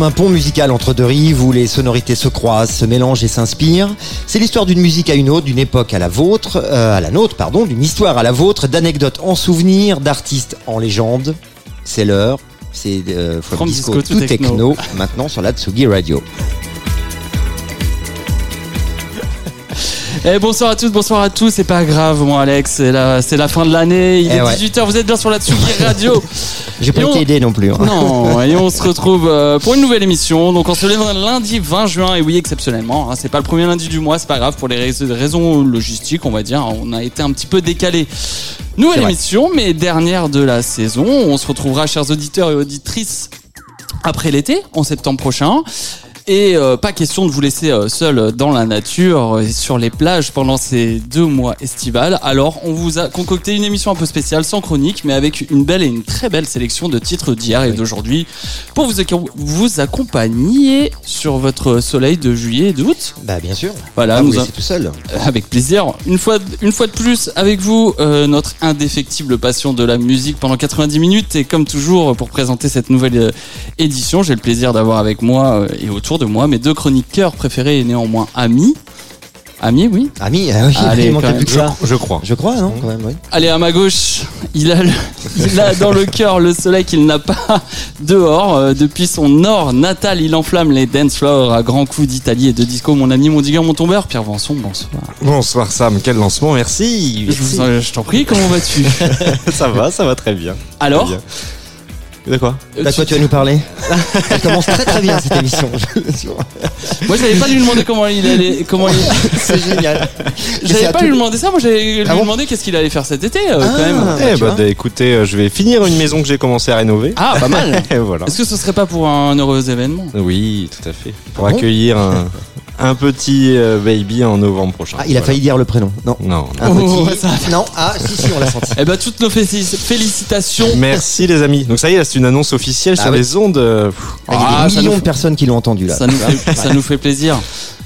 Comme un pont musical entre deux rives où les sonorités se croisent, se mélangent et s'inspirent. C'est l'histoire d'une musique à une autre, d'une époque à la vôtre, euh, à la nôtre, pardon, d'une histoire à la vôtre, d'anecdotes en souvenir, d'artistes en légende. C'est l'heure. C'est euh, From From Disco, Disco tout to techno. techno. maintenant sur la Tsugi Radio. Eh, bonsoir à tous, bonsoir à tous. C'est pas grave, moi, Alex. C'est la, c'est la fin de l'année. Il Eh est ouais. 18h. Vous êtes bien sur la Tsugi Radio. J'ai pas Et on- été aidé non plus. hein. Non, et on se retrouve euh, pour une nouvelle émission. Donc on se lève lundi 20 juin et oui exceptionnellement, hein, c'est pas le premier lundi du mois, c'est pas grave pour les rais- raisons logistiques, on va dire, on a été un petit peu décalé. Nouvelle émission, mais dernière de la saison. On se retrouvera, chers auditeurs et auditrices, après l'été, en septembre prochain. Et euh, pas question de vous laisser euh, seul dans la nature euh, et sur les plages pendant ces deux mois estivales. Alors, on vous a concocté une émission un peu spéciale, sans chronique, mais avec une belle et une très belle sélection de titres d'hier et d'aujourd'hui pour vous, ac- vous accompagner sur votre soleil de juillet et d'août. Bah bien sûr. Voilà, Ah, vous nous a- tout seul. avec plaisir. Une fois, une fois de plus, avec vous, euh, notre indéfectible passion de la musique pendant 90 minutes. Et comme toujours, pour présenter cette nouvelle euh, édition, j'ai le plaisir d'avoir avec moi euh, et autour de moi mes deux chroniqueurs préférés et néanmoins amis. Amis, oui. Ami, oui, Allez, il manquait quand plus que ça. Je crois. Je crois, non quand même, oui. Allez, à ma gauche, il a, le- il a dans le cœur le soleil qu'il n'a pas dehors. Euh, depuis son nord natal, il enflamme les dance floors à grands coups d'Italie et de disco. Mon ami, mon digueur, mon tombeur, Pierre Vanson, bonsoir. Bonsoir Sam, quel lancement, merci. Je, t'en prie, comment vas-tu? Ça va, ça va très bien. Alors? Très bien. De quoi Euh, Bah, tu- quoi tu vas nous parler Elle commence très très bien cette émission. Moi, j'avais pas lui demander comment il allait, comment il, C'est génial. j'avais pas tout- lui demander ça. Moi, j'avais lui Ah bon demandé qu'est-ce qu'il allait faire cet été, euh, Ah. quand même. Eh tu bah, bah, écoutez, euh, je vais finir une maison que j'ai commencé à rénover. Ah, pas mal. Voilà. Est-ce que ce serait pas pour un heureux événement? Oui, tout à fait. Pour Ah bon accueillir un, un petit euh, baby en novembre prochain. Ah, il a Voilà. failli dire le prénom. Non. Non. Un Oh, petit. ça- Non, ah, si, si, on l'a senti. Eh ben, toutes nos félici- félicitations. Merci les amis. Donc ça y est, là, c'est une annonce officielle Ah sur les ondes. euh, Ah, Il y a Ah, des millions nous de personnes qui l'ont entendu là. Ça nous, fait, ça nous fait plaisir.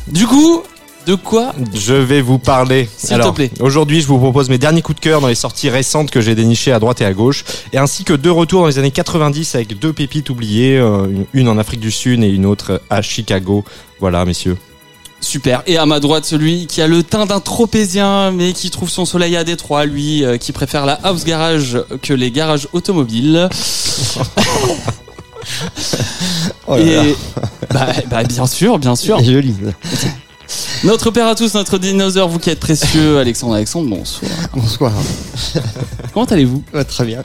Du coup, de quoi Je vais vous parler. S'il te plaît. aujourd'hui, je vous propose mes derniers coups de cœur dans les sorties récentes que j'ai dénichées à droite et à gauche, et ainsi que deux retours dans les années 90 avec deux pépites oubliées, euh, une en Afrique du Sud et une autre à Chicago. Voilà, messieurs. Super. Et à ma droite, celui qui a le teint d'un tropézien, mais qui trouve son soleil à Détroit, lui, euh, qui préfère la house garage que les garages automobiles. Oh là là. Et bah, bah, bien sûr, bien sûr. Joli. Notre père à tous, notre dinosaure, vous qui êtes précieux, Alexandre Alexandre, bonsoir. Bonsoir. Comment allez-vous Ouais, très bien.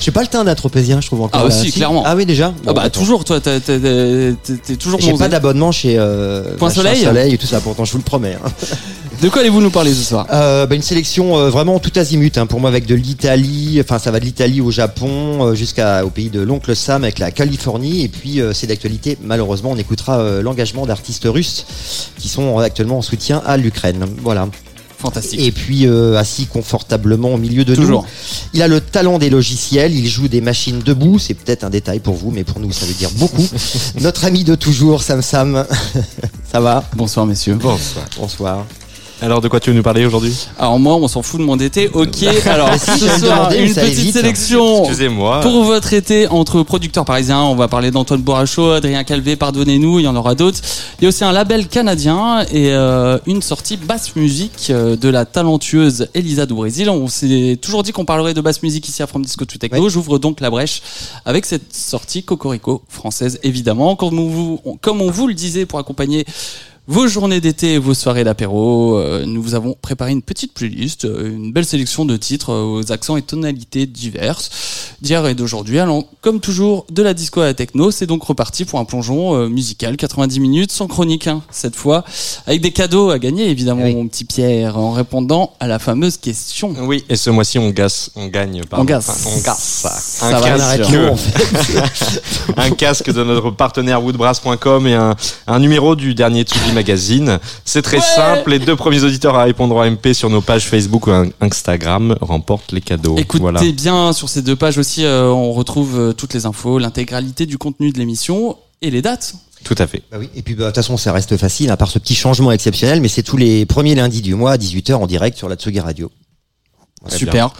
J'ai pas le teint d'un tropézien, je trouve encore. Ah, aussi, Si clairement. Ah oui, déjà. Ah bah attends. toujours, toi, t'es toujours J'ai pas d'abonnement chez euh, Point machin Soleil Soleil et tout ça. Pourtant, je vous le promets. hein. De quoi allez-vous nous parler ce soir Euh, bah, une sélection euh, vraiment tout azimut hein, pour moi avec de l'Italie, enfin ça va de l'Italie au Japon euh, jusqu'au pays de l'oncle Sam avec la Californie et puis euh, c'est d'actualité malheureusement on écoutera euh, l'engagement d'artistes russes qui sont actuellement en soutien à l'Ukraine. Voilà. Fantastique. Et puis euh, assis confortablement au milieu de Toujours. nous. Il a le talent des logiciels, il joue des machines debout, c'est peut-être un détail pour vous mais pour nous ça veut dire beaucoup. Notre ami de toujours Sam Sam. ça va Bonsoir messieurs. Bonsoir. Bonsoir. Alors, de quoi tu veux nous parler aujourd'hui? Alors moi, on s'en fout de mon été. Ok. Alors Mais si, ce soir, demander, une petite vite. sélection. Excusez-moi. Pour votre été entre producteurs parisiens, on va parler d'Antoine Boracho, Adrien Calvé, pardonnez-nous, il y en aura d'autres. Il y a aussi un label canadien et euh, une sortie basse musique euh, de la talentueuse Elisa du Brésil. On s'est toujours dit qu'on parlerait de basse musique ici à From Disco to Techno. Ouais. J'ouvre donc la brèche avec cette sortie Cocorico française évidemment. Comme on vous, on- comme on vous le disait pour accompagner vos journées d'été et vos soirées d'apéro, euh, nous vous avons préparé une petite playlist, euh, une belle sélection de titres euh, aux accents et tonalités diverses d'hier et d'aujourd'hui. Alors, comme toujours, de la disco à la techno, c'est donc reparti pour un plongeon euh, musical, 90 minutes, sans chronique, hein, cette fois, avec des cadeaux à gagner, évidemment, Oui. mon petit Pierre, en répondant à la fameuse question. Oui, et ce mois-ci, on gasse, on gagne. pardon. On gasse. Enfin, on gasse. Ça un, va, casque, l'eau, en fait. un casque de notre partenaire woodbrass.com et un, un numéro du dernier Tsugi Magazine. C'est très Ouais. simple. Les deux premiers auditeurs à répondre en MP sur nos pages Facebook ou Instagram remportent les cadeaux. Écoutez voilà. bien, sur ces deux pages aussi, euh, on retrouve euh, toutes les infos, l'intégralité du contenu de l'émission et les dates. Tout à fait. Bah oui, et puis bah, de toute façon, ça reste facile, à part ce petit changement exceptionnel, mais c'est tous les premiers lundis du mois à 18h en direct sur la Tsugi Radio. Super.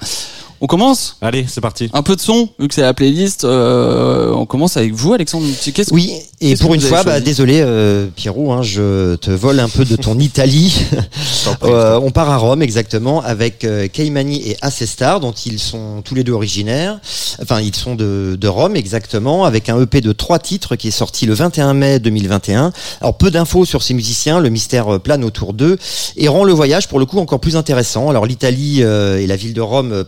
On commence Allez, c'est parti. Un peu de son, vu que c'est la playlist. euh, on commence avec vous, Alexandre. Qu'est-ce que- Oui, et Qu'est-ce pour une fois, bah, désolé euh, Pierrot, hein, je te vole un peu de ton Italie. Euh, on part à Rome exactement avec euh, Caimani et Assestar, dont ils sont tous les deux originaires. Enfin, ils sont de, de Rome exactement, avec un EP de trois titres qui est sorti le 21 mai 2021. Alors peu d'infos sur ces musiciens, le mystère plane autour d'eux et rend le voyage pour le coup encore plus intéressant. Alors l'Italie euh, et la ville de Rome euh,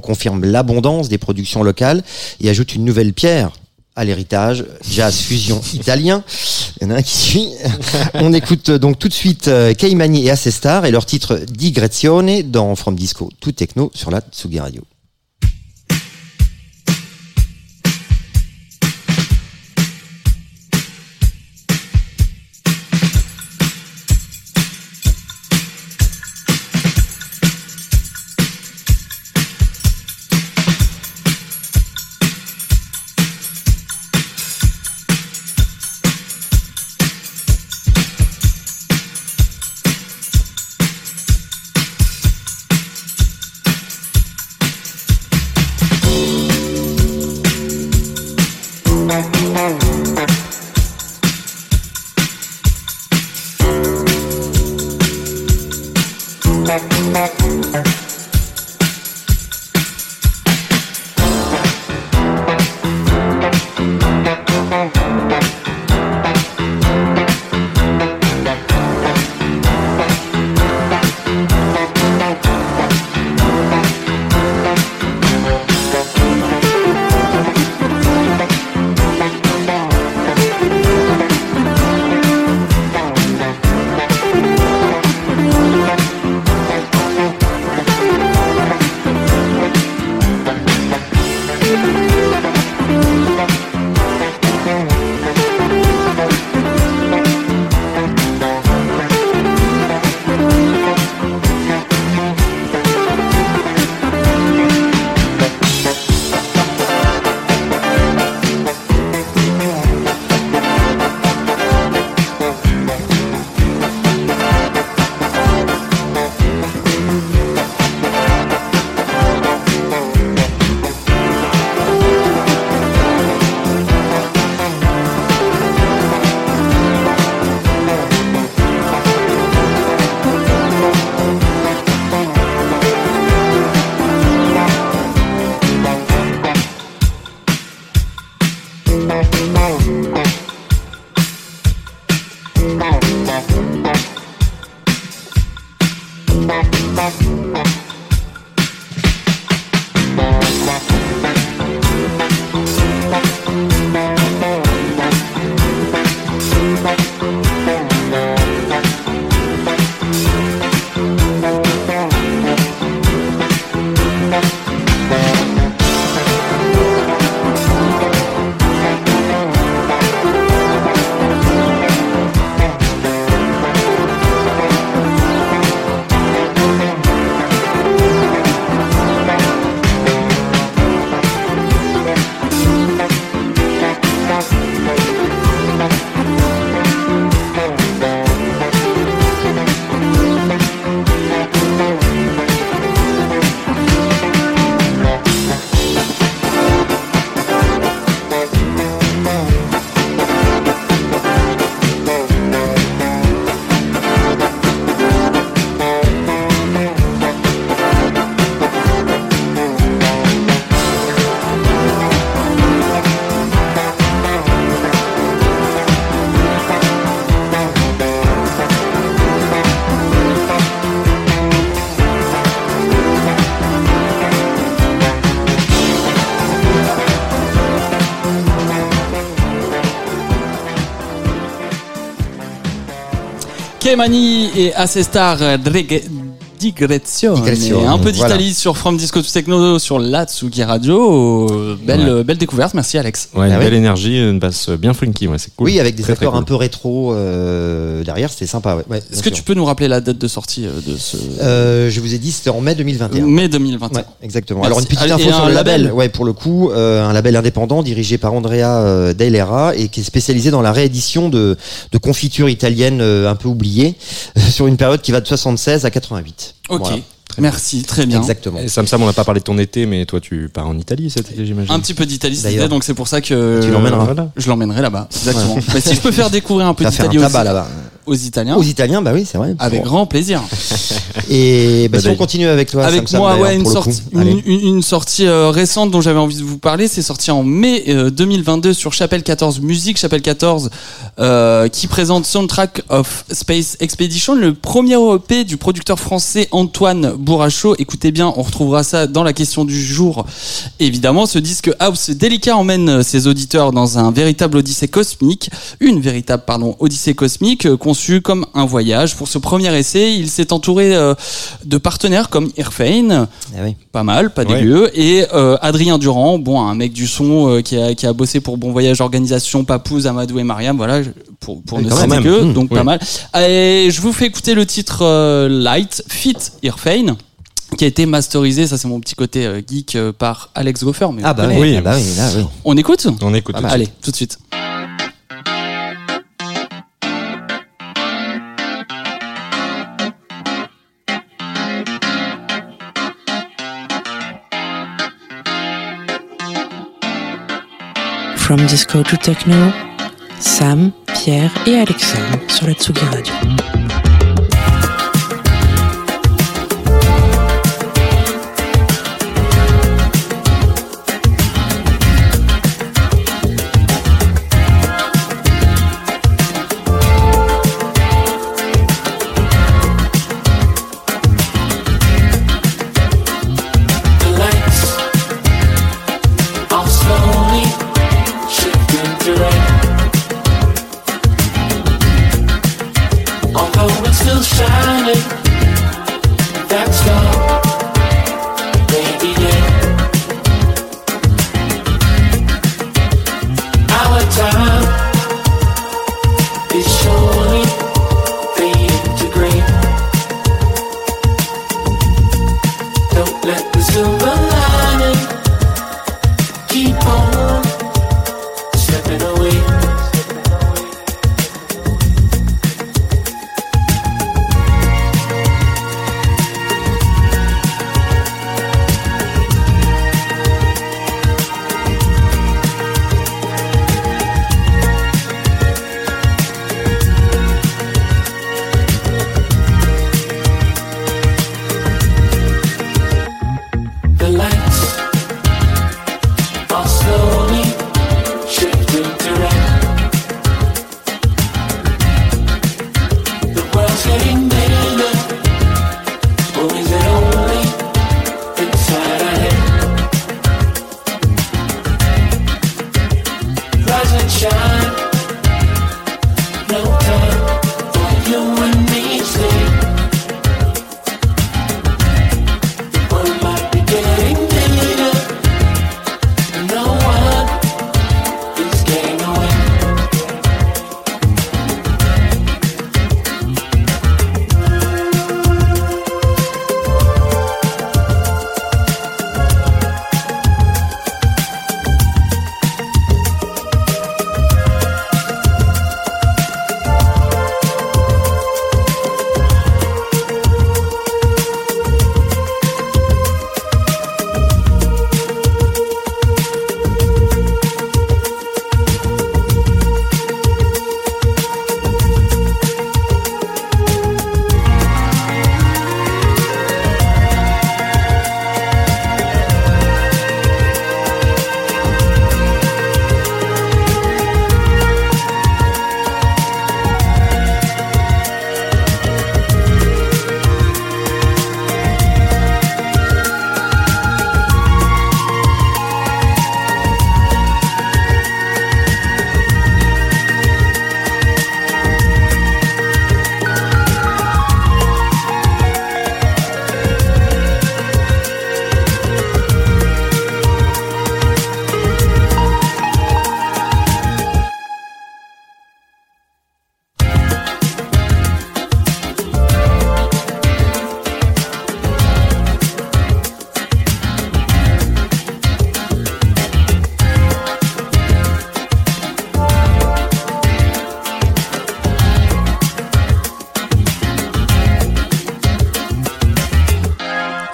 confirment l'abondance des productions locales et ajoutent une nouvelle pierre à l'héritage, jazz fusion italien. On écoute euh, donc tout de suite euh, Caimani et Assestar et leur titre Digressione dans From Disco, tout techno sur la Tsugi Radio. Kemani et Assestar Dreg- Digrezione. Digrezione, Un peu voilà. d'Italie sur From Disco to Techno sur la Tsugi Radio. Euh, Belle, euh, belle découverte. Merci Alex. Ouais, une Ah belle énergie, une basse bien funky, ouais, c'est cool. Oui, avec des Très, très acteurs un peu rétro euh, derrière, c'était sympa. Ouais. Ouais, Est-ce que sûr. tu peux nous rappeler la date de sortie euh, de ce Euh, je vous ai dit, c'était en mai 2021. mai 2021 Ouais, exactement. Merci. Alors une petite Et info un sur le label. label Ouais, pour le coup, euh, un label indépendant dirigé par Andrea euh, et qui est spécialisé dans la réédition de, de confitures italiennes euh, un peu oubliées sur une période qui va de 76 à 88. Ok. Voilà. très bien. Merci, très bien. Exactement. Et Sam Sam, on n'a pas parlé de ton été, mais toi, tu pars en Italie cet été, j'imagine. Un petit peu d'Italie cet été, donc c'est pour ça que Tu l'emmèneras. Voilà. je l'emmènerai là-bas. Exactement. Mais si je peux faire découvrir un peu d'Italie aux, là-bas. Aux Italiens, Aux Italiens, bah oui, c'est vrai. avec Bon. grand plaisir. Et bah, Bah, si on continue avec toi, Avec Sam moi, ouais, une une, sortie euh, récente dont j'avais envie de vous parler. C'est sorti en mai euh, 2022 sur Chapelle 14 Musique. Chapelle 14 euh, qui présente Soundtrack of Space Expedition, le premier EP du producteur français Antoine Bourrachaud. Écoutez bien, on retrouvera ça dans la question du jour. Évidemment, ce disque house délicat emmène ses auditeurs dans un véritable odyssée cosmique, une véritable pardon odyssée cosmique euh, conçue comme un voyage. Pour ce premier essai, il s'est entouré euh, de partenaires comme Irfane, Ah oui. pas mal, pas Ouais. dégueu. Et euh, Adrien Durand, bon, un mec du son euh, qui, a, qui a bossé pour Bon Voyage Organisation, Papouze, Amadou et Mariam, voilà, pour, pour ne citer que, Mmh, donc oui. pas mal. Et je vous fais écouter le titre euh, Light, Fit Irfane qui a été masterisé, ça c'est mon petit côté geek, par Alex Goffer. Mais Ah bah oui, ah bah oui, là oui. On écoute? On écoute. Allez, tout de suite. From Disco to Techno, Sam, Pierre et Alexandre sur la Tsugi Radio.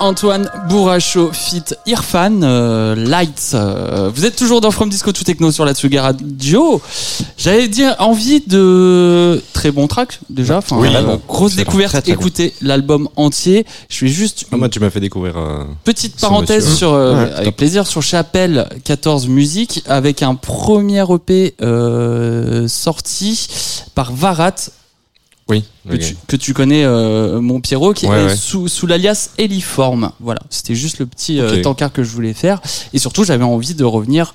Antoine Bourracho fit Irfan euh, Lights. Euh, vous êtes toujours dans From Disco to Techno sur la Tsuga Radio. J'avais dire envie de très bon track déjà. Enfin, Oui, euh, grosse découverte. Très, très. Écoutez l'album entier. Je fais juste Ah, moi, tu m'as fait découvrir. euh, petite parenthèse monsieur. sur Ouais, avec top. plaisir sur Chapelle 14 Musique avec un premier EP sorti par Varat Oui. que, tu, que tu connais, euh, mon Pierrot, qui Ouais, est ouais. sous, sous l'alias Eliform. Voilà, c'était juste le petit euh, Ok. tankard que je voulais faire. Et surtout, j'avais envie de revenir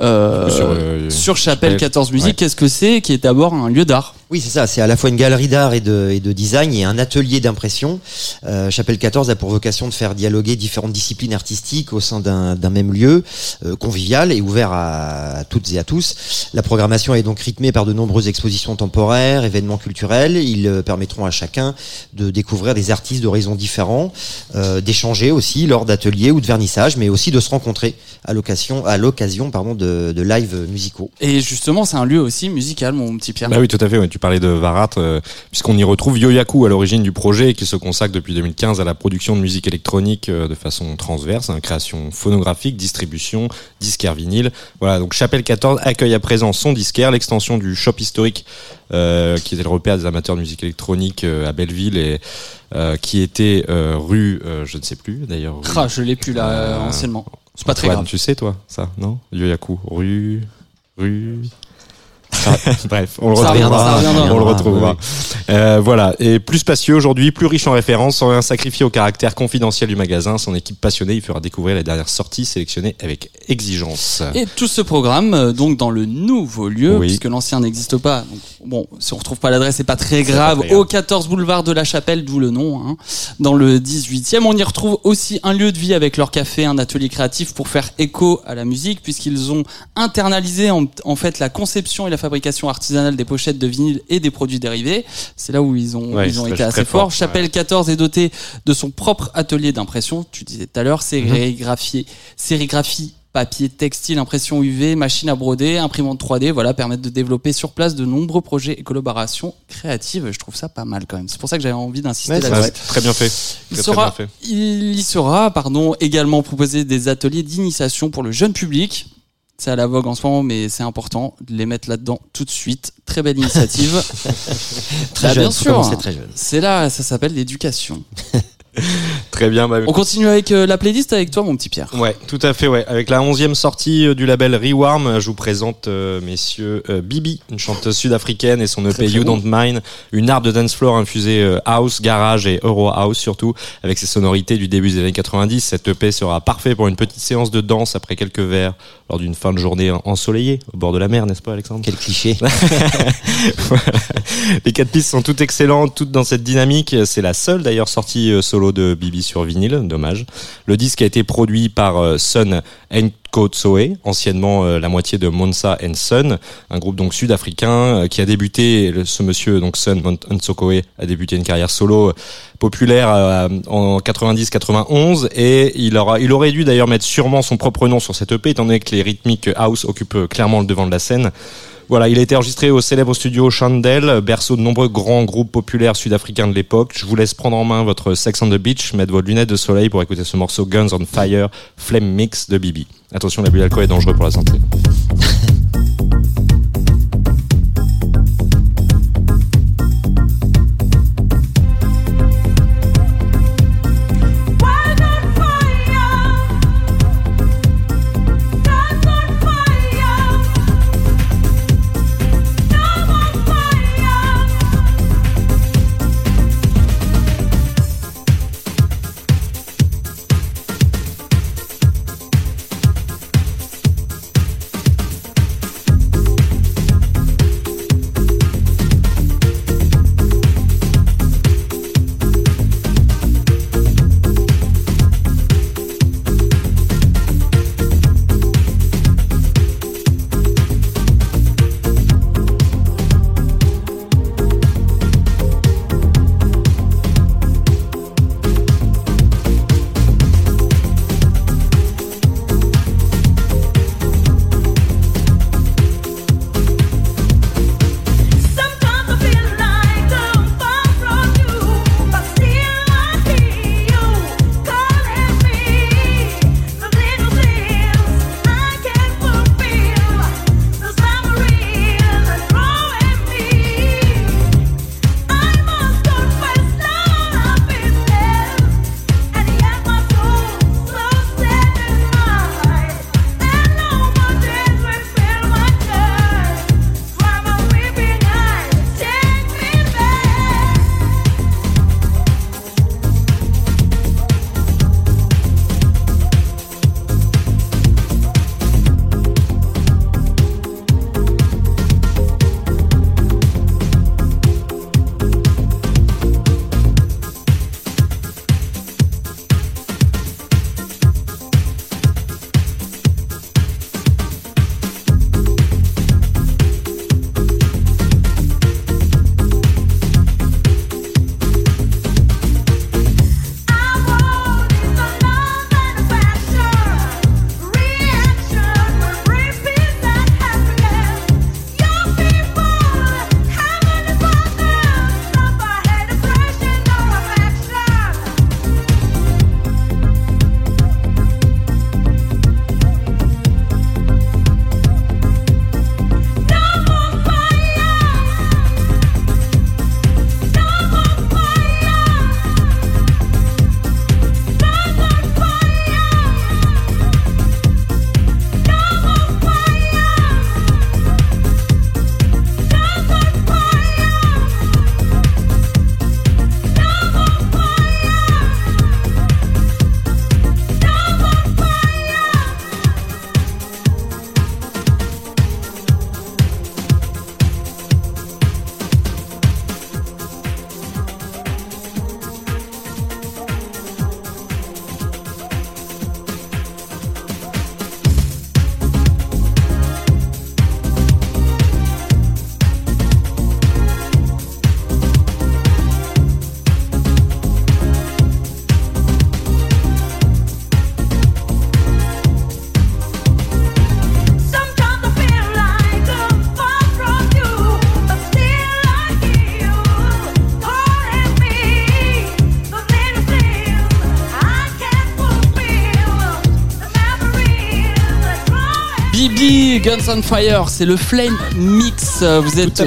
euh, Sur, euh, sur Chapelle Chapelle. 14 Musique. Ouais. Qu'est-ce que c'est Qui est d'abord un lieu d'art. Oui, c'est ça. C'est à la fois une galerie d'art et de, et de design et un atelier d'impression. Euh, Chapelle 14 a pour vocation de faire dialoguer différentes disciplines artistiques au sein d'un d'un même lieu, euh, convivial et ouvert à, à toutes et à tous. La programmation est donc rythmée par de nombreuses expositions temporaires, événements culturels. Ils euh, permettront à chacun de découvrir des artistes d'horizons différents, euh, d'échanger aussi lors d'ateliers ou de vernissages, mais aussi de se rencontrer à l'occasion, à l'occasion pardon, de, de live musicaux. Et justement, c'est un lieu aussi musical, mon petit Pierre. Bah oui, tout à fait. ouais. Tu parlais de Varat, euh, puisqu'on y retrouve Yoyaku à l'origine du projet, et qui se consacre depuis 2015 à la production de musique électronique euh, de façon transverse, hein, création phonographique, distribution, disquaire vinyle. Voilà, donc Chapelle 14 accueille à présent son disquaire, l'extension du shop historique, euh, qui était le repère des amateurs de musique électronique à Belleville et qui était rue, je ne sais plus d'ailleurs. Ah, je l'ai plus là, anciennement. C'est pas très grave. Tu sais toi, ça, non? Yoyaku, rue, rue. Ah, bref, on le Ça retrouvera. reviendra. On le Oui, retrouvera. Euh, voilà, et plus spacieux aujourd'hui, plus riche en références, sans rien sacrifier au caractère confidentiel du magasin. Son équipe passionnée, il fera découvrir les dernières sorties sélectionnées avec exigence. Et tout ce programme, euh, donc dans le nouveau lieu, Oui. puisque l'ancien n'existe pas. Donc, bon, si on retrouve pas l'adresse, c'est pas très grave. pas très grave. Au 14 boulevard de la Chapelle, d'où le nom. Hein. Dans le 18e, on y retrouve aussi un lieu de vie avec leur café, un atelier créatif pour faire écho à la musique, puisqu'ils ont internalisé en, en fait la conception et la fabrication artisanale des pochettes de vinyle et des produits dérivés. C'est là où ils ont, Ouais, ils ont c'est été assez fort, forts. Chapelle 14 est doté de son propre atelier d'impression. Tu disais tout à l'heure, sérigraphie, sérigraphie papier, textile, impression UV, machine à broder, imprimante 3D, voilà, permettent de développer sur place de nombreux projets et collaborations créatives. Je trouve ça pas mal quand même. C'est pour ça que j'avais envie d'insister Ouais, là-dessus. Très bien fait. Il Très, très sera, bien fait. il y sera, pardon, également proposé des ateliers d'initiation pour le jeune public. C'est à la vogue en ce moment, mais c'est important de les mettre là-dedans tout de suite. Très belle initiative. Très Bah, jeune, bien sûr. commencer très jeune. C'est là, ça s'appelle l'éducation. Très bien. Bah, On continue avec euh, la playlist avec toi, mon petit Pierre. Ouais, tout à fait, ouais. Avec la onzième sortie euh, du label Rewarm, euh, je vous présente, euh, messieurs, euh, Bibi, une chanteuse sud-africaine et son EP très You bon. Don't Mind, une art de dance floor infusée euh, house, garage et euro house surtout, avec ses sonorités du début des années 90. Cette EP sera parfait pour une petite séance de danse après quelques verres lors d'une fin de journée en- ensoleillée au bord de la mer, n'est-ce pas, Alexandre? Quel cliché. Voilà. Les quatre pistes sont toutes excellentes, toutes dans cette dynamique. C'est la seule d'ailleurs sortie euh, de Bibi sur vinyle, dommage. Le disque a été produit par euh, Sun Soe, anciennement euh, la moitié de Monsa and Sun, un groupe donc sud-africain euh, qui a débuté, ce monsieur donc Sun Nsokoe a débuté une carrière solo populaire en 90-91 et il, aura, il aurait dû d'ailleurs mettre sûrement son propre nom sur cette EP étant donné que les rythmiques house occupent clairement le devant de la scène. Voilà, il a été enregistré au célèbre studio Chandel, berceau de nombreux grands groupes populaires sud-africains de l'époque. Je vous laisse prendre en main votre Sex on the Beach, mettre vos lunettes de soleil pour écouter ce morceau Guns on Fire, Flame Mix de Bibi. Attention, l'abus d'alcool est dangereux pour la santé. c'est le Flame Mix. Vous êtes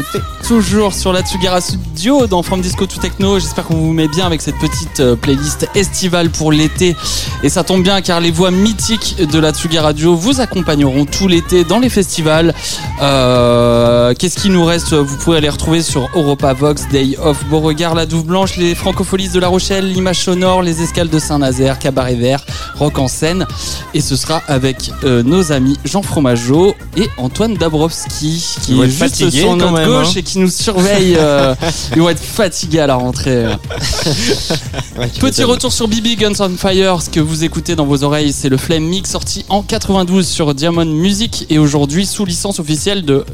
toujours sur la Tsugara Studio dans From Disco to Techno. J'espère qu'on vous met bien avec cette petite euh, playlist estivale pour l'été. Et ça tombe bien car les voix mythiques de la Tsugi Radio vous accompagneront tout l'été dans les festivals. Euh, Qu'est-ce qui nous reste? Vous pouvez les retrouver sur Europa Vox, Day of Beauregard, La Douve Blanche, les Francopholies de La Rochelle, l'Image Sonore, les Escales de Saint-Nazaire, Cabaret Vert, Rock en scène. Et ce sera avec euh, nos amis Jean Fromageau et Antoine Dabrowski qui est juste sur notre gauche hein. et qui nous surveille. euh, ils vont être fatigués à la rentrée. Ouais, Petit retour sur BB Guns on Fire, ce que vous écoutez dans vos oreilles, c'est le Flame Mix sorti en 92 sur Diamond Music et aujourd'hui sous licence officielle de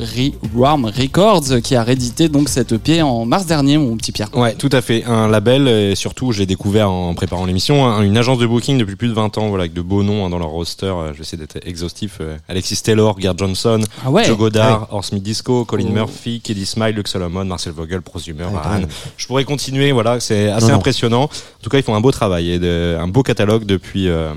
Rewarm Records qui a réédité donc cette EP en mars dernier, mon petit Pierre. Ouais, tout à fait. Un label, et surtout, je l'ai découvert en préparant l'émission, hein, une agence de booking depuis plus de 20 ans, voilà, avec de beaux noms hein, dans leur roster. Euh, J'essaie d'être exhaustif. Euh, Alexis Taylor, Gerd Johnson, Ah ouais Joe Goddard, Horst Disco, Colin Oh. Murphy, Keddy Smile, Luke Solomon, Marcel Vogel, Prosumer, même. Je pourrais continuer, voilà, c'est assez Non, non. impressionnant. En tout cas, ils font un beau travail et de- un beau catalogue depuis. euh,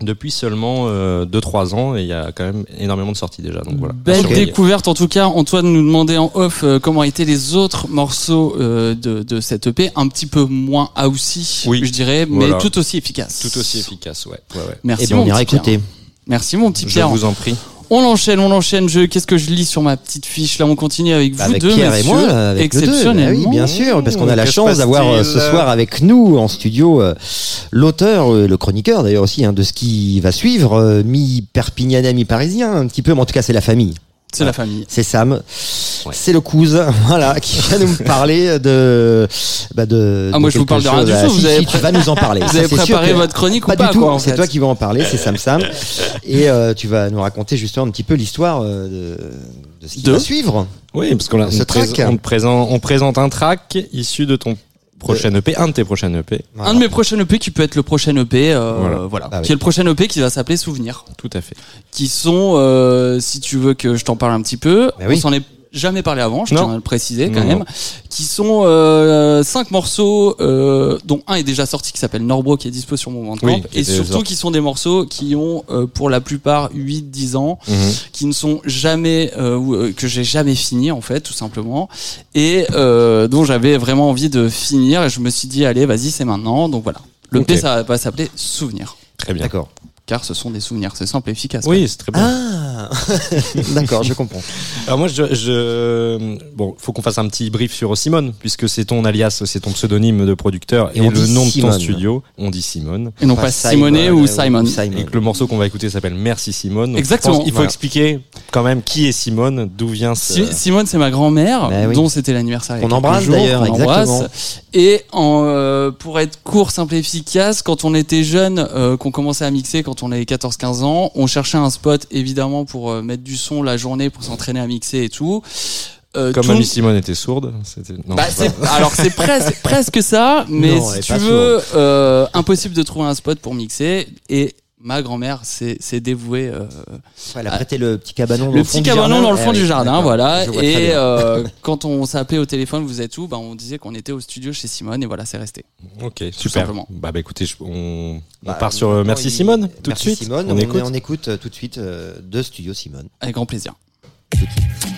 depuis seulement 2-3 ans et il y a quand même énormément de sorties déjà donc voilà Belle découverte en tout cas. Antoine nous demandait en off euh, comment étaient les autres morceaux euh, de, de cette EP, un petit peu moins housey, Oui. je dirais, mais Voilà. tout aussi efficace. tout aussi efficace ouais, ouais, ouais. Merci Eh ben, mon on ira petit Pierre. écouter. Merci mon petit je Pierre. vous en prie On enchaîne, on enchaîne. Je, qu'est-ce que je lis sur ma petite fiche là On continue avec vous avec deux, Pierre et moi, là, avec le deux. Bah exceptionnellement. oui, bien sûr, parce qu'on a la chance d'avoir euh, ce soir avec nous en studio euh, l'auteur, euh, le chroniqueur d'ailleurs aussi, hein, de ce qui va suivre, mi-perpignanais, mi-parisien, un petit peu, mais en tout cas c'est la famille. C'est la famille. C'est Sam, Ouais. c'est le cousin, voilà, qui vient nous parler de, bah de. Ah, moi, je vous parle de rien du tout, si, vous avez si, tu vas nous en parler. Vous Ça, avez préparé votre chronique Pas ou pas du tout. quoi, en C'est fait toi qui vas en parler, c'est Sam Sam, et euh, tu vas nous raconter justement un petit peu l'histoire euh, de, de ce qui De va suivre. Oui, parce qu'on Ce on, présente- on te présente, on présente un track issu de ton prochain EP, un de tes prochains EP. Voilà. Un de mes prochains EP qui peut être le prochain EP, euh, Voilà. voilà, Ah oui. qui est le prochain EP qui va s'appeler Souvenir, Tout à fait. qui sont, euh, si tu veux que je t'en parle un petit peu, Bah oui. on s'en est jamais parlé avant, je Non. tiens à le préciser quand Non, même, non. qui sont euh, cinq morceaux, euh, dont un est déjà sorti qui s'appelle Norbro qui est dispo sur mon Bandcamp, Oui, et surtout sorti. qui sont des morceaux qui ont euh, pour la plupart 8-10 ans, Mhm. qui ne sont jamais euh, euh, que j'ai jamais fini en fait tout simplement et euh, dont j'avais vraiment envie de finir et je me suis dit allez vas-y c'est maintenant donc voilà le Ok. P ça va s'appeler souvenir Très bien. D'accord. Car ce sont des souvenirs c'est simple et efficace Oui, c'est très bien. Ah, d'accord, je comprends. Alors moi, je, je bon, faut qu'on fasse un petit brief sur Simone, puisque c'est ton alias, c'est ton pseudonyme de producteur Et et, on le nom de ton studio. On dit Simone. et non pas, Simonet ou Simon Et que le morceau qu'on va écouter s'appelle Merci Simone. Donc, Exactement. pense qu'il faut Voilà. expliquer quand même qui est Simone, d'où vient ce. Si- Simone c'est ma grand-mère Bah oui. dont c'était l'anniversaire il quelques embrasse, d'ailleurs, qu'on embrasse. Et en, euh, pour être court simple et efficace quand on était jeune euh, qu'on commençait à mixer quand on avait 14-15 ans on cherchait un spot évidemment pour euh, mettre du son la journée pour s'entraîner à mixer et tout Euh, Comme tout- Simone était sourde. c'était- non, Bah, c'est alors c'est presque, presque ça, mais Non, si tu veux, euh, impossible de trouver un spot pour mixer. Et ma grand-mère s'est, s'est dévouée. euh, Elle a prêté le petit cabanon dans le petit du cabanon jardin. dans le fond du jardin, d'accord. voilà. Et euh, quand on s'appelait au téléphone, vous êtes où? Bah on disait qu'on était au studio chez Simone, et voilà, c'est resté. Ok, super. simplement. Bah, bah écoutez, je- on, on Bah, part sur euh, Merci Simone tout Merci de suite. Simone, on, écoute. on écoute euh, tout de suite euh, de Studio Simone. Avec grand plaisir. Thank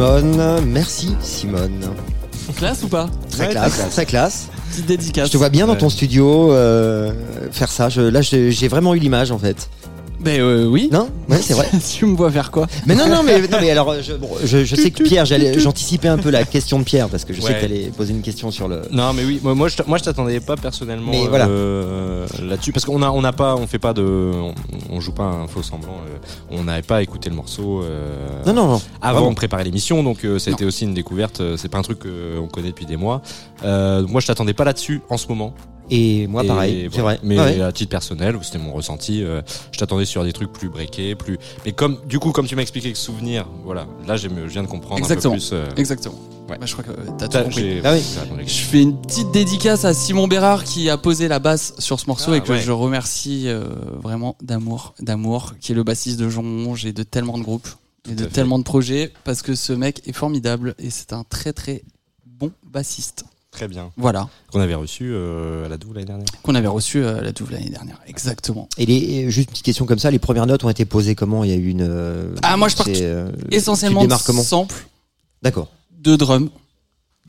Simone. Merci Simone. Classe ou pas Très Ouais, classe, très classe. Petite dédicace. Je te vois bien dans Ouais. ton studio euh, faire ça. Je, là, j'ai vraiment eu l'image en fait. Ben euh, oui. Non Ouais, c'est vrai. tu me vois faire quoi Mais non, non, mais, non, mais alors, je, bon, je, je sais que Pierre, j'anticipais un peu la question de Pierre parce que je sais que t'allais poser une question sur le. Non, mais oui, moi, moi, je, t- moi, je t'attendais pas personnellement Mais euh, voilà. là-dessus parce qu'on a, on n'a pas, on fait pas de, on, on joue pas un faux semblant. Euh, on n'avait pas écouté le morceau euh, Non, non, non. avant Vraiment. de préparer l'émission, donc euh, ça a Non. été aussi une découverte. euh, C'est pas un truc qu'on connaît depuis des mois. Euh, moi, je t'attendais pas là-dessus en ce moment. Et moi, Et pareil, c'est vrai. Mais Ah ouais. à titre personnel, c'était mon ressenti. euh, je t'attendais sur des trucs plus breakés, plus. Mais comme, du coup, comme tu m'as expliqué que souvenir, voilà. Là, j'ai- je viens de comprendre Exactement. un peu plus. euh, Exactement. Ouais. Bah, je crois que t'as tout t'as- compris. j'ai- Ah oui. Je fais une petite dédicace à Simon Bérard qui a posé la basse sur ce morceau Ah, et que ouais. je remercie euh, vraiment d'amour, d'amour, qui est le bassiste de Jean Monge et de tellement de groupes et de fait. tellement de projets parce que ce mec est formidable et c'est un très très bon bassiste. Très bien. Voilà, Qu'on avait reçu euh, à la Doue l'année dernière. qu'on avait reçu euh, à la Douve l'année dernière. Exactement. Et les, juste une petite question comme ça, les premières notes ont été posées comment? Il y a eu une. euh, Ah, moi, je euh, Essentiellement de démarres comment? sample D'accord. De drum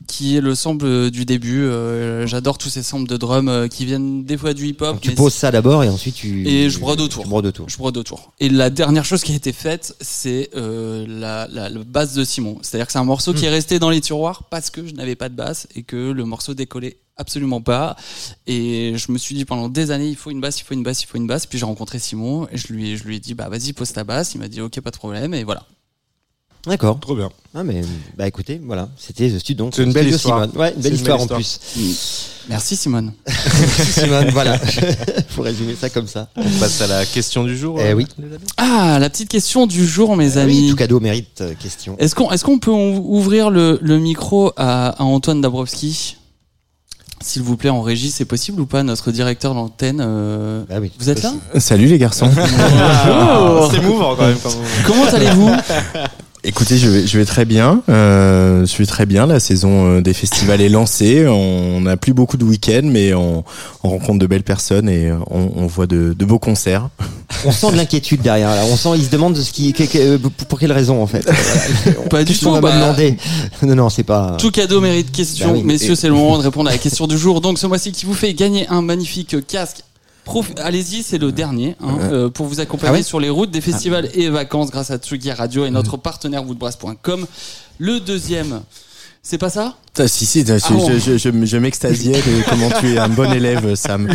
qui est le sample du début. Euh, J'adore tous ces samples de drum euh, qui viennent des fois du hip-hop. Tu poses ça d'abord et ensuite tu. Et je brode autour. Je brode autour. Et la dernière chose qui a été faite, c'est euh, la, la, la basse de Simon. C'est-à-dire que c'est un morceau qui est resté dans les tiroirs parce que je n'avais pas de basse et que le morceau décollait absolument pas. Et je me suis dit pendant des années, il faut une basse, il faut une basse, il faut une basse. Puis j'ai rencontré Simon et je lui, ai- je lui ai dit, bah vas-y, pose ta basse. Il m'a dit, ok, pas de problème. Et voilà. D'accord. Trop bien. Ah mais bah écoutez, voilà, c'était The Studio. donc, C'est une belle Studio histoire. Simone. Ouais, une belle une histoire belle en histoire. plus. Merci Simone. Simone, voilà. Faut résumer ça comme ça. On passe à la question du jour. Eh euh, oui. les amis Ah, la petite question du jour, mes oui, amis. tout cadeau mérite euh, question. Est-ce qu'on est-ce qu'on peut ou- ouvrir le, le micro à, à Antoine Dabrowski? S'il vous plaît, en régie, c'est possible ou pas Notre directeur d'antenne. euh, Ah oui. Vous êtes là? Salut les garçons. Bonjour. C'est mouvant quand même. Comme... Comment allez-vous? Écoutez, je vais, je vais très bien. Euh, je vais très bien. La saison euh, des festivals est lancée. On n'a plus beaucoup de week-ends, mais on, on rencontre de belles personnes et on, on voit de, de beaux concerts. On sent de l'inquiétude derrière. Là. On sent, il se demande ce qui, que- que- pour quelle raison en fait. Voilà. Pas du tout. va me bah, demander. Non, non, c'est pas. Tout cadeau mérite question. Bah oui. Messieurs, c'est le moment de répondre à la question du jour. Donc, ce mois-ci, qui vous fait gagner un magnifique casque. Prof- Allez-y, c'est le dernier hein, euh, pour vous accompagner Ah ouais sur les routes des festivals et vacances grâce à Tsugi Radio et notre partenaire woodbrass.com. Le deuxième, c'est pas ça? Ah, si, si, je, Ah bon. je, je, je, je m'extasiais de comment tu es un bon élève, Sam.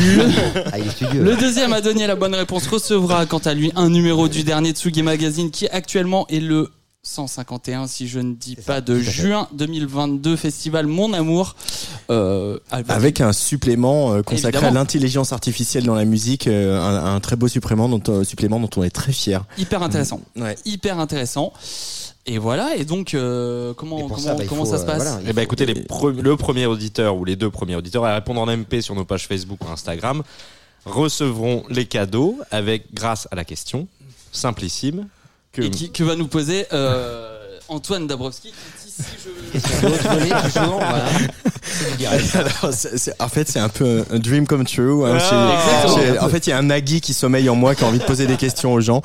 Ah, studieux. Le deuxième à donner la bonne réponse recevra quant à lui un numéro du dernier Tsugi Magazine qui actuellement est le 151 si je ne dis ça, pas de juin 2022 festival Mon Amour euh, Avec un supplément euh, consacré Évidemment. à l'intelligence artificielle dans la musique, euh, un, un très beau supplément dont, euh, supplément dont on est très fier. hyper intéressant Ouais. hyper intéressant et voilà et donc euh, comment Et comment, ça, bah, comment faut, ça se passe voilà, Eh ben écoutez, les pre- le premier auditeur ou les deux premiers auditeurs à répondre en MP sur nos pages Facebook ou Instagram recevront les cadeaux avec grâce à la question simplissime que et qui, que va nous poser euh, Antoine Dabrowski qui, si je-. Alors, c'est- c'est- en fait, c'est un peu un dream come true. hein. Ah, exactement. en fait, il y a un Nagui qui sommeille en moi qui a envie de poser des questions aux gens.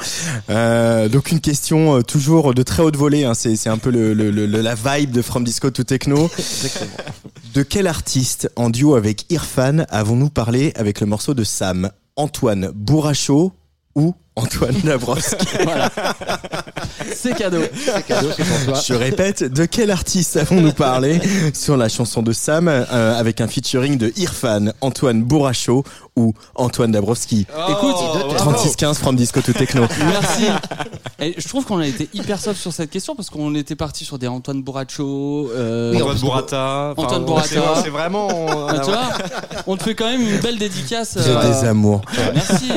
Euh, donc, une question euh, toujours de très haute volée. Hein. C'est c'est un peu le, le- le- la vibe de From Disco to Techno. De quel artiste en duo avec Irfan avons-nous parlé avec le morceau de Sam? Antoine Bourracho ou Antoine Dabrowski c'est cadeau C'est cadeau, c'est pour toi. Je répète, de quel artiste avons-nous parlé sur la chanson de Sam euh, avec un featuring de Irfan, Antoine Bourracho ou Antoine Dabrowski? Écoute, Oh, 3615 from Disco to Techno. Merci. Et je trouve qu'on a été hyper soft sur cette question parce qu'on était parti sur des Antoine Bourracho. Euh, Antoine Bourrata. Antoine on- Bourrata. c'est- vraiment. ah, tu vois, on te fait quand même une belle dédicace. Euh, des amours. Merci.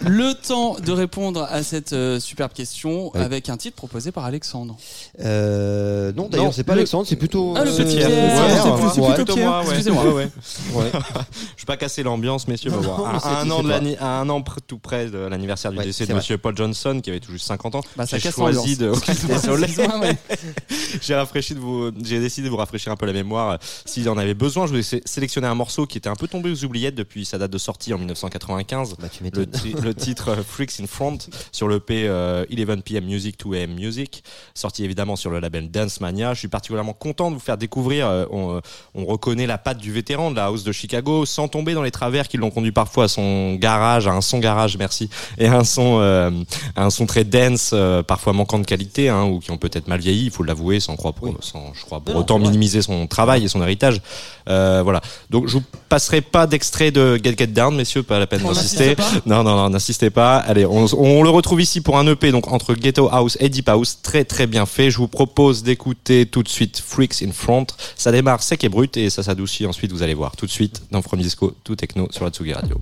Le temps de répondre à cette euh, superbe question Oui. avec un titre proposé par Alexandre. Euh, non, d'ailleurs, c'est pas le- Alexandre, c'est plutôt. Ah, le euh, petit Pierre. Pierre. Ouais, c'est ouais, plutôt Pierre. Excusez-moi. Ouais, ouais. Ouais. Je vais pas casser l'ambiance, messieurs. bon, à, Non, c'est- à un an de pas. l'anni- à un an pr- tout près de l'anniversaire du Ouais, décès de vrai. Monsieur Paul Johnson, qui avait tout juste 50 ans, Bah, j'ai choisi de. J'ai rafraîchi de vous, j'ai décidé de vous rafraîchir un peu la mémoire. S'il en avait besoin, je voulais sé- sélectionner un morceau qui était un peu tombé aux oubliettes depuis sa date de sortie en 1995. Bah, tu Le, le titre euh, Freaks in Front sur le P euh, 11 PM Music 2 AM Music, sorti évidemment sur le label Dance Mania. Je suis particulièrement content de vous faire découvrir. euh, on, euh, on reconnaît la patte du vétéran de la house de Chicago, sans tomber dans les travers qui l'ont conduit parfois à son garage, à un son garage, merci, et à un son, euh, à un son très dense, euh, parfois manquant de qualité, hein, ou qui ont peut-être mal vieilli. Il faut l'avouer, sans croire, pour, sans, je crois, pour Non, autant minimiser son travail et son héritage. Euh, voilà. Donc je vous passerai pas d'extrait de Get Get Down, messieurs, pas la peine d'insister. Non, non, non, n'insistez pas. Allez, on, le retrouve ici pour un EP, donc entre Ghetto House et Deep House, très très bien fait. Je vous propose d'écouter tout de suite Freaks in Front. Ça démarre sec et brut et ça s'adoucit ensuite, vous allez voir. Tout de suite dans From Disco, tout techno sur la Radio.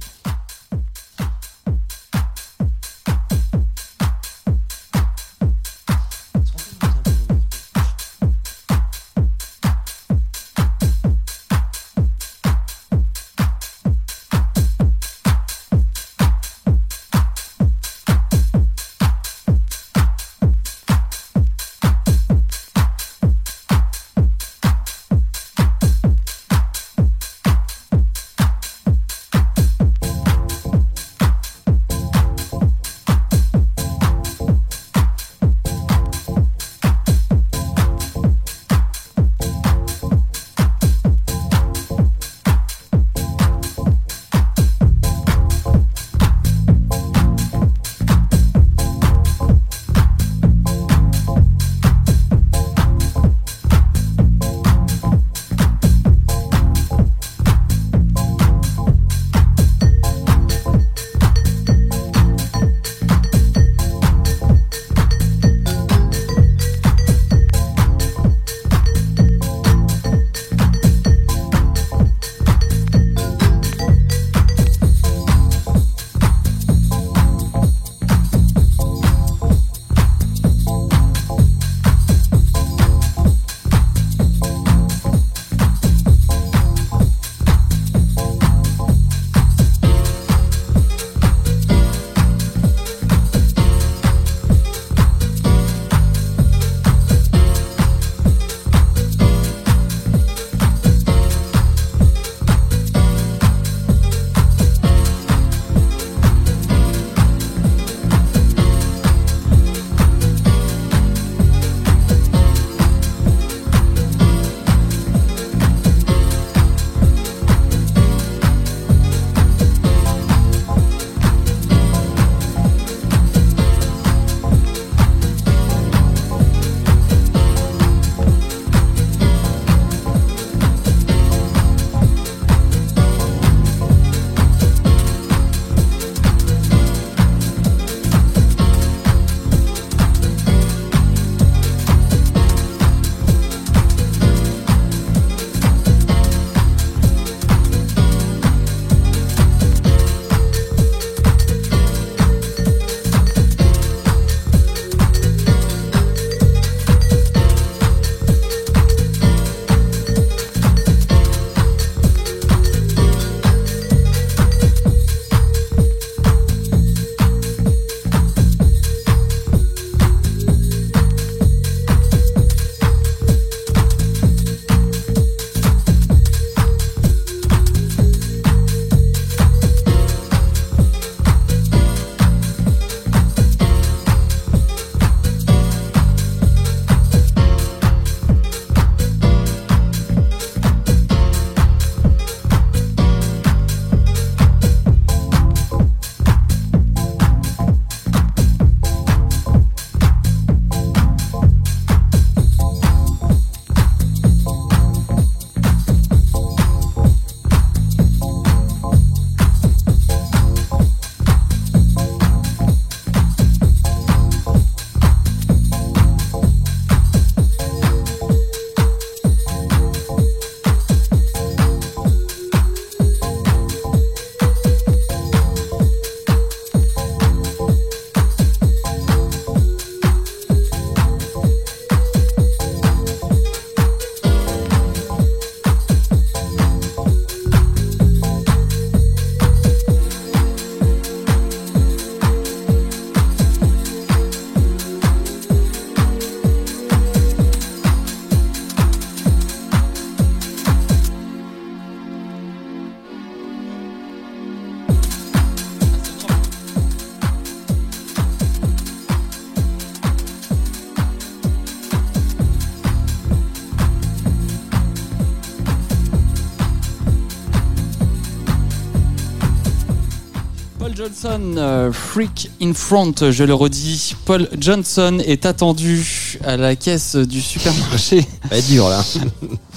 Johnson, euh, Freak in Front, je le redis. Paul Johnson est attendu à la caisse du supermarché. Ça va être dur là.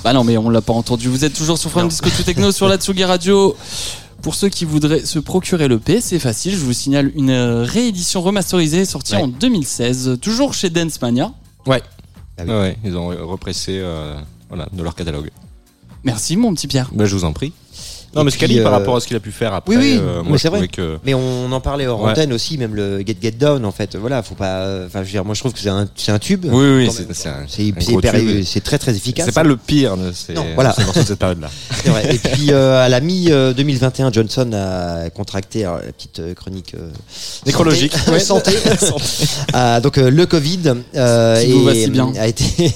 Bah non, mais on l'a pas entendu. Vous êtes toujours sur From Disco Techno sur la Tsugi Radio. Pour ceux qui voudraient se procurer le P, c'est facile. Je vous signale une euh, réédition remasterisée sortie Ouais. en 2016, toujours chez Dance Mania. Ouais. Ah oui. Ouais, ils ont repressé euh, voilà, de leur catalogue. Merci, mon petit Pierre. Ben, je vous en prie. Non, Et mais Scali, par euh, rapport à ce qu'il a pu faire après, oui, oui, euh, moi c'est vrai. que. Mais on en parlait hors Ouais. antenne aussi, même le Get Get Down en fait. Voilà, faut pas. Enfin, je veux dire, moi je trouve que c'est un, c'est un tube. Oui, oui, c'est c'est un, C'est un c'est gros hyper- tube. c'est très très efficace. C'est pas le pire de ces, Non, voilà. de cette période-là. C'est vrai. Et puis euh, à la mi 2021, Johnson a contracté alors, la petite euh, chronique euh, Nécrologique. santé. santé. Ah, donc euh, le Covid euh, Qui vous va et, si bien. a été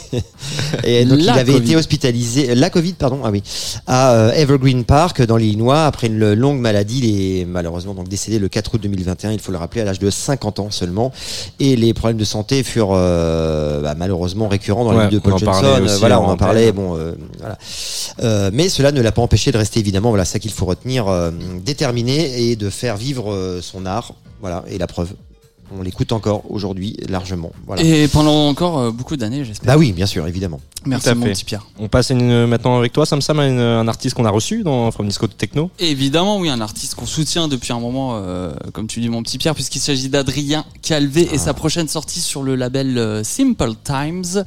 et donc il La avait Covid. été hospitalisé la Covid pardon ah oui à euh, Evergreen Park dans l'Illinois après une longue maladie. Il est malheureusement donc décédé le 4 août 2021. Il faut le rappeler à l'âge de 50 ans seulement. Et les problèmes de santé furent euh, bah, malheureusement récurrents dans la vie de Paul Johnson. aussi voilà, on en parlait. Bon, euh, voilà. Euh, mais cela ne l'a pas empêché de rester évidemment, voilà, ça qu'il faut retenir, déterminé et de faire vivre son art. Voilà, et la preuve, on l'écoute encore aujourd'hui largement. Voilà. Et pendant encore euh, beaucoup d'années, j'espère. Bah oui, bien sûr, évidemment. Merci, mon petit Pierre. On passe une- maintenant avec toi, Sam Sam, une- un artiste qu'on a reçu dans From Disco to Techno. Évidemment, oui, un artiste qu'on soutient depuis un moment, euh, comme tu dis, mon petit Pierre, puisqu'il s'agit d'Adrien Calvé et sa prochaine sortie sur le label euh, Simple Times,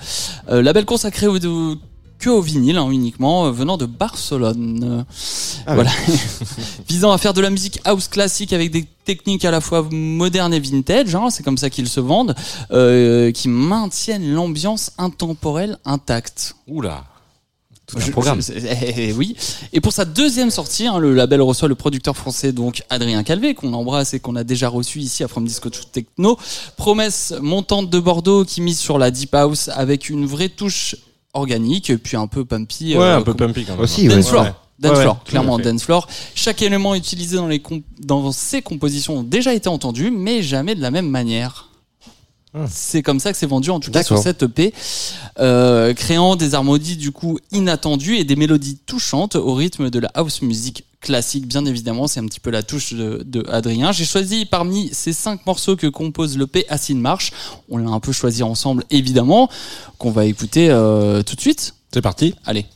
euh, label consacré au, au- que au vinyle hein, uniquement, euh, venant de Barcelone. Ah voilà, visant à faire de la musique house classique avec des techniques à la fois modernes et vintage, hein, c'est comme ça qu'ils se vendent, euh, qui maintiennent l'ambiance intemporelle intacte. Oula. Tout un Je- programme. je- eh, eh, oui. Et pour sa deuxième sortie, hein, le label reçoit le producteur français donc Adrien Calvé qu'on embrasse et qu'on a déjà reçu ici à From Disco to Techno. Promesse montante de Bordeaux qui mise sur la deep house avec une vraie touche organique puis un peu pumpy. Ouais, euh, un peu comme- pumpy quand même. Aussi, Dance ouais. floor. Ouais. Dance Ouais, floor, clairement dance floor. Chaque élément utilisé dans, les comp- dans ces compositions ont déjà été entendu, mais jamais de la même manière. Ah. C'est comme ça que c'est vendu en tout cas sur cette EP, euh, créant des harmonies du coup inattendues et des mélodies touchantes au rythme de la house music classique. Bien évidemment, c'est un petit peu la touche de, de Adrien. J'ai choisi parmi ces cinq morceaux que compose l'EP Acid March. On l'a un peu choisi ensemble évidemment, qu'on va écouter euh, tout de suite. C'est parti. Allez.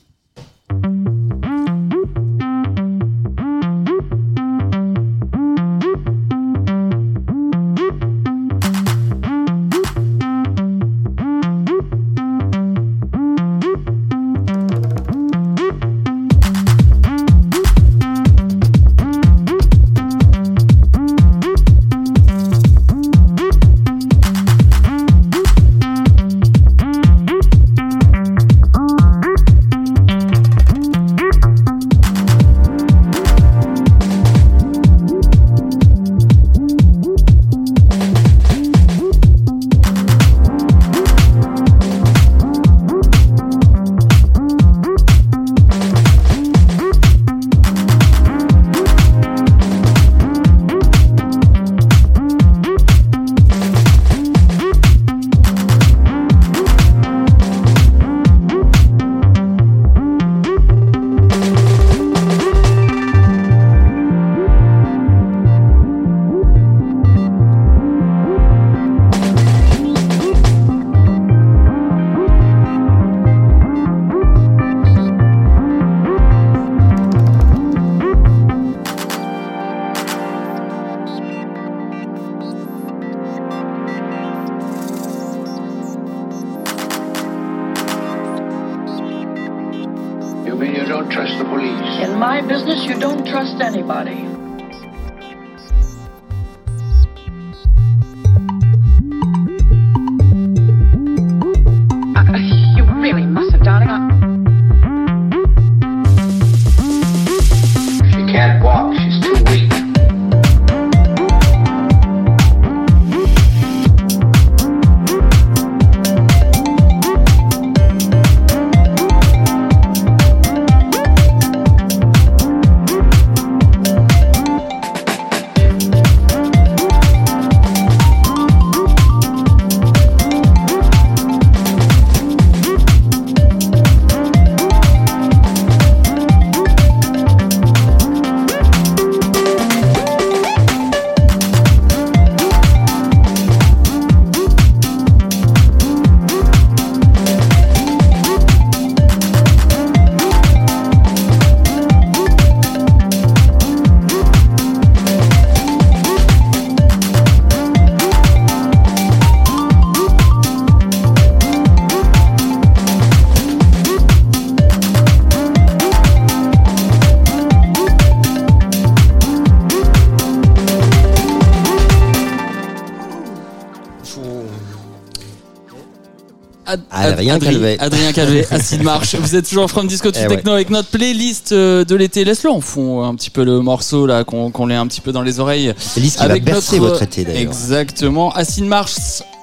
Adrien Adri- Calvet. Adrien Calvet, Acid Marche. Vous êtes toujours From Disco to Eh Techno avec notre playlist euh, de l'été. Laisse-le en fond un petit peu le morceau là, qu'on qu'on l'ait un petit peu dans les oreilles. Qui va bercer votre été d'ailleurs. Exactement. Acid March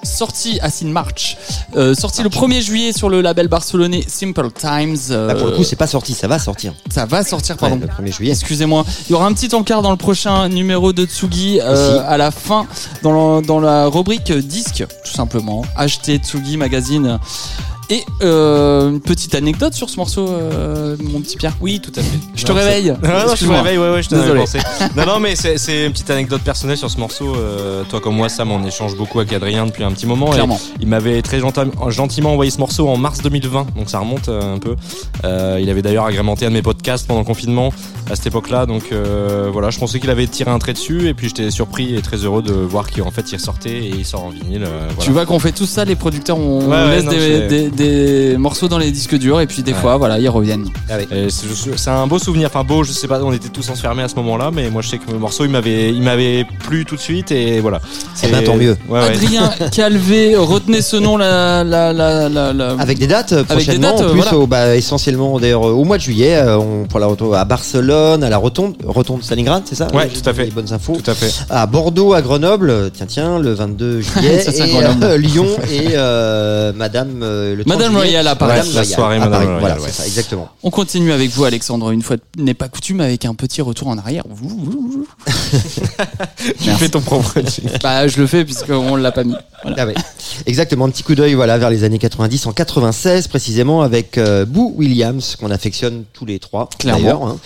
sorti Acid March euh, sorti le 1er juillet sur le label barcelonais Simple Times. euh, Là, pour le coup, c'est pas sorti, ça va sortir. ça va sortir Ouais, pardon. le 1er juillet. Excusez-moi. Il y aura un petit encart dans le prochain numéro de Tsugi euh, à la fin dans, le- dans la rubrique disque tout simplement. Acheter Tsugi magazine. Et euh, une petite anecdote sur ce morceau, euh, mon petit Pierre. Oui, tout à fait. Je te réveille. Non, non, je te réveille, ouais, ouais, je t'en avais Désolé. pensé. Non, non, mais c'est une petite anecdote personnelle sur ce morceau. Euh, toi comme moi, Sam, on échange beaucoup avec Adrien depuis un petit moment. et Clairement. il m'avait très gentiment envoyé ce morceau en mars 2020, donc ça remonte euh, un peu. Euh, il avait d'ailleurs agrémenté un de mes podcasts pendant le confinement à cette époque-là, donc euh, voilà, je pensais qu'il avait tiré un trait dessus, et puis j'étais surpris et très heureux de voir qu'en fait il ressortait et il sort en vinyle. voilà. Tu vois qu'on fait tout ça, les producteurs, on, Ouais, on ouais, laisse non, des, des- des morceaux dans les disques durs et puis des Ouais. fois, voilà, ils reviennent. Et C'est c'est un beau souvenir, enfin beau, je sais pas, on était tous enfermés à ce moment-là, mais moi je sais que le morceau il m'avait, il m'avait plu tout de suite et voilà. Eh ben, tant mieux. Ouais, ouais. Adrien Calvé, retenez ce nom, la, la, la, la, la- Avec des dates Avec des prochainement, dates, en plus voilà. au- bah, essentiellement d'ailleurs au mois de juillet, euh, on pourra la retrouver à Barcelone, à la Rotonde, Rotonde Stalingrad, c'est ça? Ouais, tout à fait. Les bonnes infos. Tout à fait. À Bordeaux, à Grenoble, tiens tiens, le 22 juillet, Ça, c'est et euh, Lyon et euh, Madame euh, le 30 Madame. Royale à Paris. Madame la soirée Madame Paris. Royale, Voilà, ouais. c'est ça, exactement. On continue avec vous, Alexandre, une fois n'est pas coutume, avec un petit retour en arrière. Tu fais ton propre. Bah, je le fais puisqu'on l'a pas mis. Voilà. Ah ouais. Exactement, un petit coup d'œil voilà vers les années 90 en 96 précisément avec euh, Boo Williams qu'on affectionne tous les trois Clairement. d'ailleurs hein.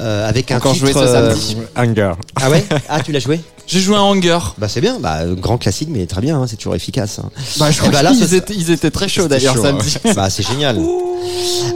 Euh, avec un Encore titre joué ce euh, samedi. Hunger. Ah ouais? Ah tu l'as joué? J'ai joué à Hunger. Bah c'est bien, bah grand classique mais très bien, hein, c'est toujours efficace. hein. Bah, je crois bah là, qu'ils ce- étaient, ils étaient très chauds d'ailleurs chaud, samedi. hein. Bah c'est génial.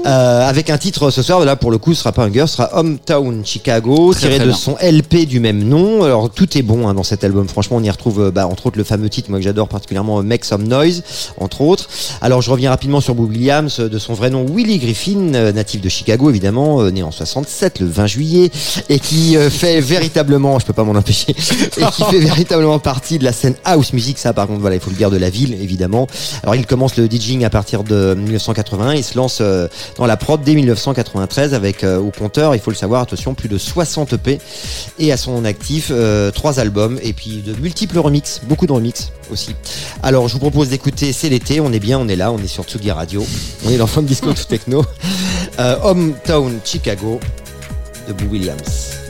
Euh, avec un titre ce soir, là pour le coup, ce sera pas Hunger, ce sera Hometown Chicago, Très, tiré très de bien. son LP du même nom. Alors tout est bon hein, dans cet album. Franchement, on y retrouve euh, bah, entre autres le fameux titre, moi que j'adore particulièrement, euh, Make Some Noise, entre autres. Alors je reviens rapidement sur Boo Williams, euh, de son vrai nom Willie Griffin, euh, natif de Chicago évidemment, euh, né en 67, le 20 juillet, et qui euh, fait véritablement, je peux pas m'en empêcher, et qui fait véritablement partie de la scène house music. Ça, par contre, voilà, il faut le dire de la ville évidemment. Alors il commence le DJing à partir de 1981 et se lance euh, dans la prod dès 1993 avec euh, au compteur, il faut le savoir, attention, plus de 60 EP et à son actif euh, trois albums et puis de multiples remixes, beaucoup de remixes aussi. Alors je vous propose d'écouter C'est l'été, on est bien, on est là, on est sur Tsugi Radio, on est dans Fun Disco tout techno, euh, Hometown Chicago de Boo Williams.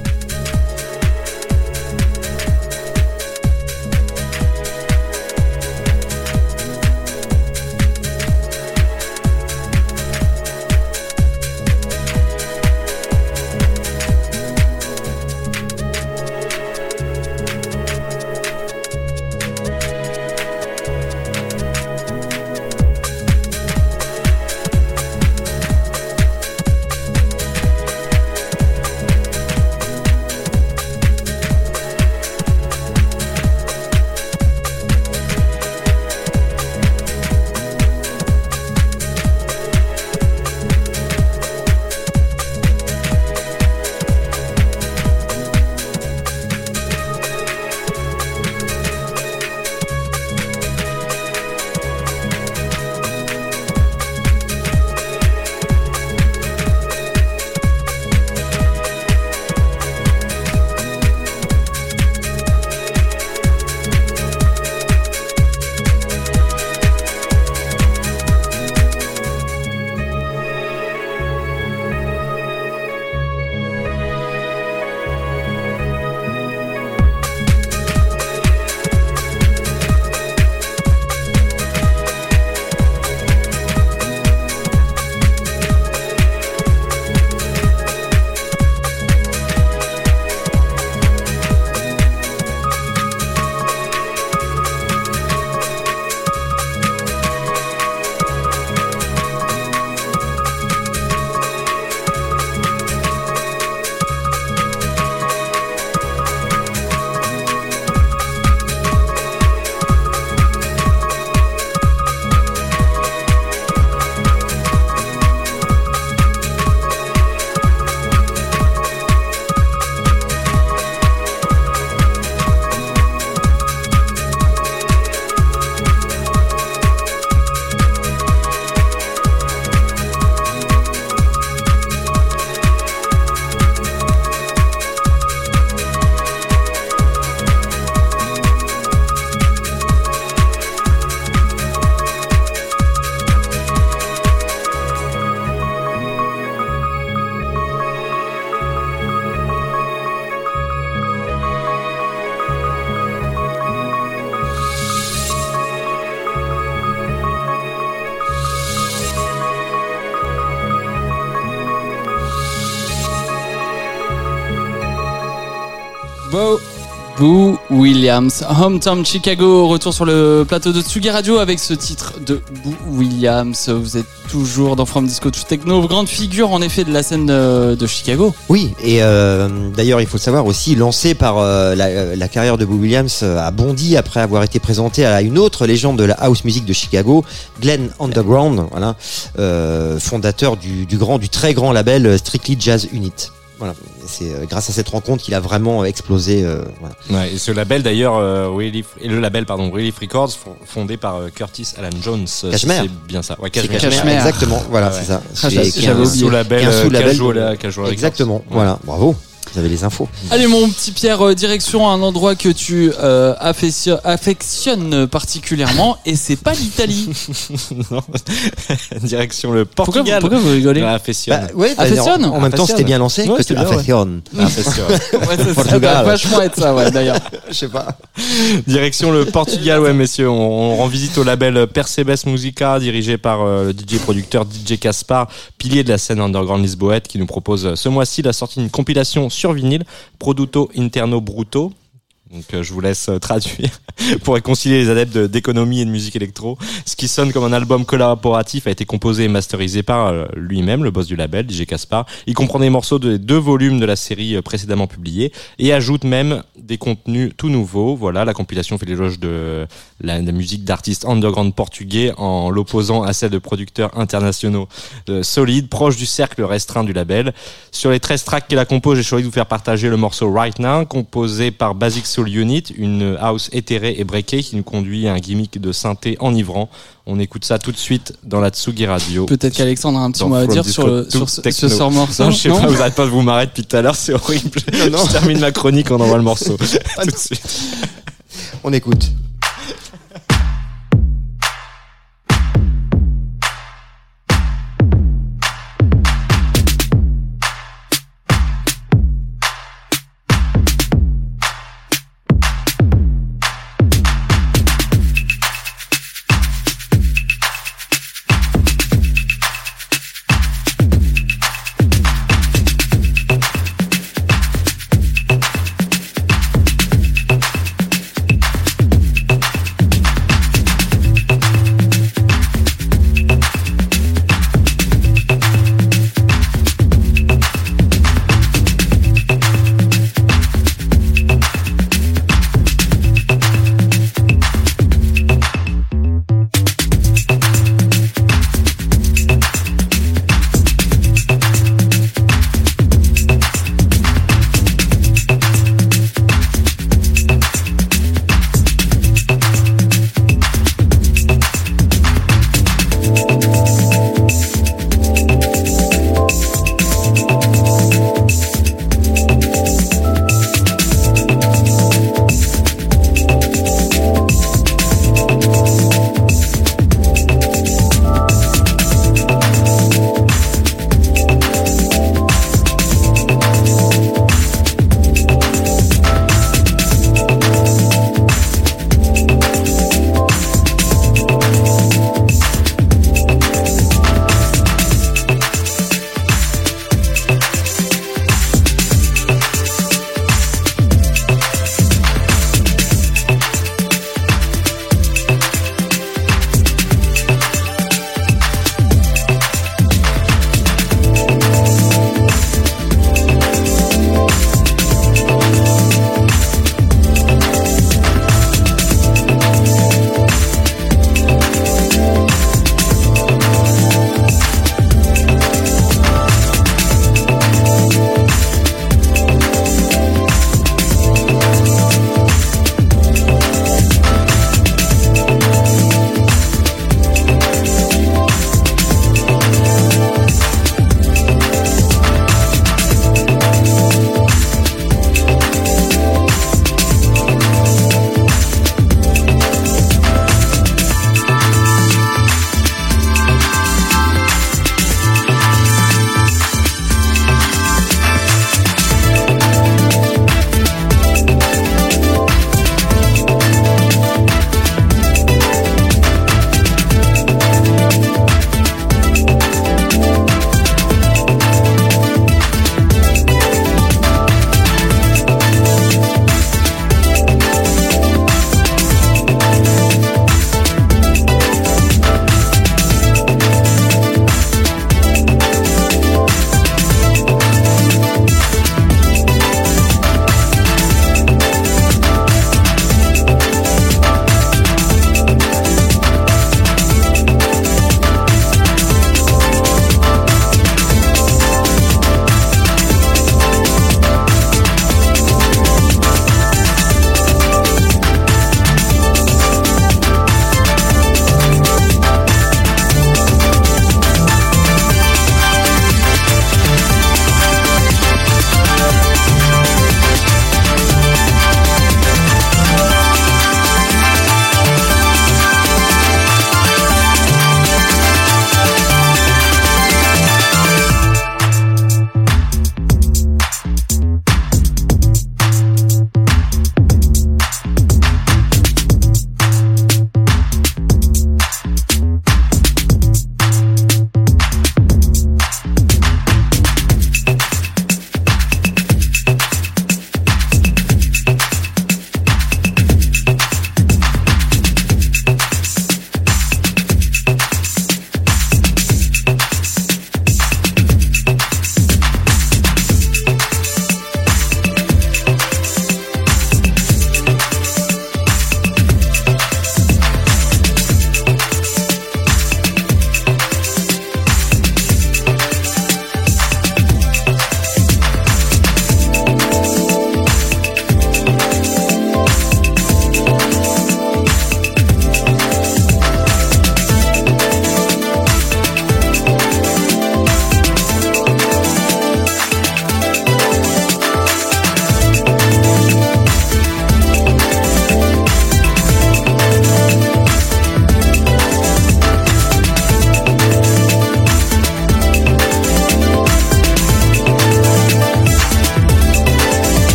Williams, Hometown Chicago, retour sur le plateau de Tsugi Radio avec ce titre de Boo Williams. Vous êtes toujours dans From Disco to Techno, grande figure en effet de la scène euh, de Chicago. Oui, et euh, d'ailleurs, il faut savoir aussi, lancé par euh, la, carrière de Boo Williams a bondi après avoir été présenté à une autre légende de la house music de Chicago, Glenn Underground, fondateur du, grand, du très grand label Strictly Jazz Unit. C'est grâce à cette rencontre qu'il a vraiment explosé. Ouais, et ce label d'ailleurs, euh, Relief- et le label pardon, Relief Records, fo- fondé par euh, Curtis Alan Jones. Cashmere. C'est bien ça. Ouais, C'est Cashmere. Cashmere, Exactement, voilà, Ouais, c'est ça. Ah, j'avais- oublié. Casual- de- Casual Records. Exactement, voilà, bravo. Vous avez les infos. Allez mon petit Pierre, euh, direction un endroit que tu euh, affection- affectionnes particulièrement et c'est pas l'Italie. Non. Direction le Portugal. pourquoi vous rigolez Ah, affectionne. Bah, ouais, bah, Affectionne en, en même temps, c'était bien lancé. Ouais, que c'est tu ouais. affectionnes. Affectionne. Ouais, ça, ça Portugal. doit vachement être ça, ouais, d'ailleurs. Je sais pas. Direction le Portugal, ouais messieurs, on, on rend visite au label Percebes Musica, dirigé par euh, le DJ producteur DJ Caspar, pilier de la scène underground lisboète, qui nous propose euh, ce mois-ci la sortie d'une compilation sur vinyle, Produto Interno Bruto. Donc euh, je vous laisse euh, traduire pour réconcilier les adeptes de- d'économie et de musique électro. Ce qui sonne comme un album collaboratif a été composé et masterisé par euh, lui-même, le boss du label, DJ Caspar. Il comprend des morceaux de deux volumes de la série précédemment publiés et ajoute même des contenus tout nouveaux. Voilà, la compilation fait l'éloge de la, musique d'artistes underground portugais en l'opposant à celle de producteurs internationaux euh, solides, proches du cercle restreint du label. Sur les 13 tracks qu'elle a composé, j'ai choisi de vous faire partager le morceau Right Now, composé par Basic Soul Unit, une house éthérée et breakée qui nous conduit à un gimmick de synthé enivrant. On écoute ça tout de suite dans la Tsugi Radio. Peut-être qu'Alexandre a un petit mot à dire sur, le, sur ce, Techno. ce sort morceau. Non, je sais non pas, vous arrêtez pas de vous marrer depuis tout à l'heure, c'est horrible. Je termine ma chronique, on envoie le morceau. tout de suite. On écoute.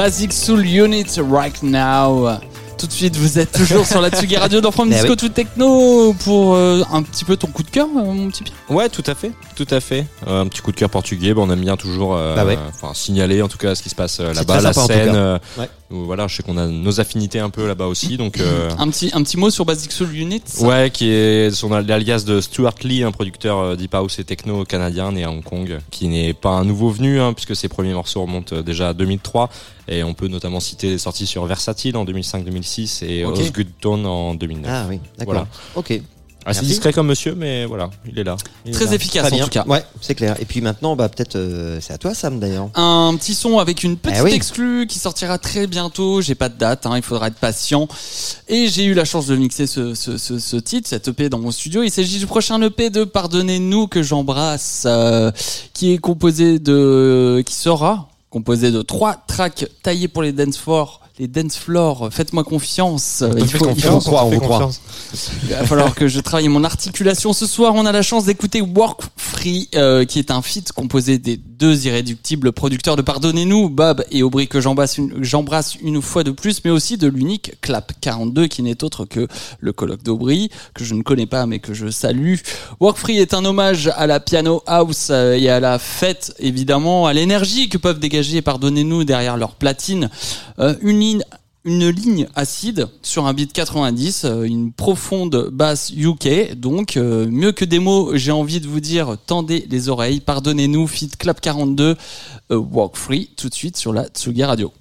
Basic Soul Unit right now. Tout de suite, vous êtes toujours sur la Tsugi Radio dans From Mais Disco oui. to Techno pour euh, un petit peu ton coup de cœur, euh, mon petit Pierre. Ouais, tout à fait, tout à fait. Euh, un petit coup de cœur portugais, bah, on aime bien toujours, euh, Bah ouais. signaler en tout cas ce qui se passe euh, là-bas, la scène. cas. euh, Ouais. où, voilà, je sais qu'on a nos affinités un peu là-bas aussi, donc. euh, Un petit, un petit mot sur Basic Soul Unit. Ouais, qui est son l'alias de Stuart Lee, un producteur deep house et techno canadien né à Hong Kong, qui n'est pas un nouveau venu, hein, puisque ses premiers morceaux remontent déjà à 2003, et on peut notamment citer les sorties sur Versatile en 2005-2006 et Ok. Os Good Tone en 2009. Ah oui, d'accord. Voilà. Ok. Assez merci. discret comme monsieur, mais voilà, il est là. Il est Très là. efficace Très en bien. tout cas. Ouais, c'est clair. Et puis maintenant, bah peut-être euh, c'est à toi, Sam, d'ailleurs. Un petit son avec une petite Eh oui. exclue qui sortira très bientôt. J'ai pas de date, hein, il faudra être patient. Et j'ai eu la chance de mixer ce, ce, ce, ce titre, cet EP dans mon studio. Il s'agit du prochain EP de Pardonnez-nous que j'embrasse, euh, qui est composé de, qui sera composé de trois tracks taillés pour les dance floors. Les dance floors, faites-moi confiance. Il faut- il faut- on confiance. il va falloir que je travaille mon articulation ce soir. On a la chance d'écouter Work Free, euh, qui est un feat composé des deux irréductibles producteurs de Pardonnez-nous, Bob et Aubry, que j'embrasse une, j'embrasse une fois de plus, mais aussi de l'unique Clap 42, qui n'est autre que le colloque d'Aubry, que je ne connais pas, mais que je salue. Work Free est un hommage à la piano house euh, et à la fête, évidemment, à l'énergie que peuvent dégager Pardonnez-nous derrière leur platine. Euh, une une ligne acide sur un beat 90, euh, une profonde basse UK. Donc, euh, mieux que des mots, j'ai envie de vous dire, tendez les oreilles, pardonnez-nous, Fit Clap 42, euh, Walk Free, tout de suite sur la Tsugi Radio.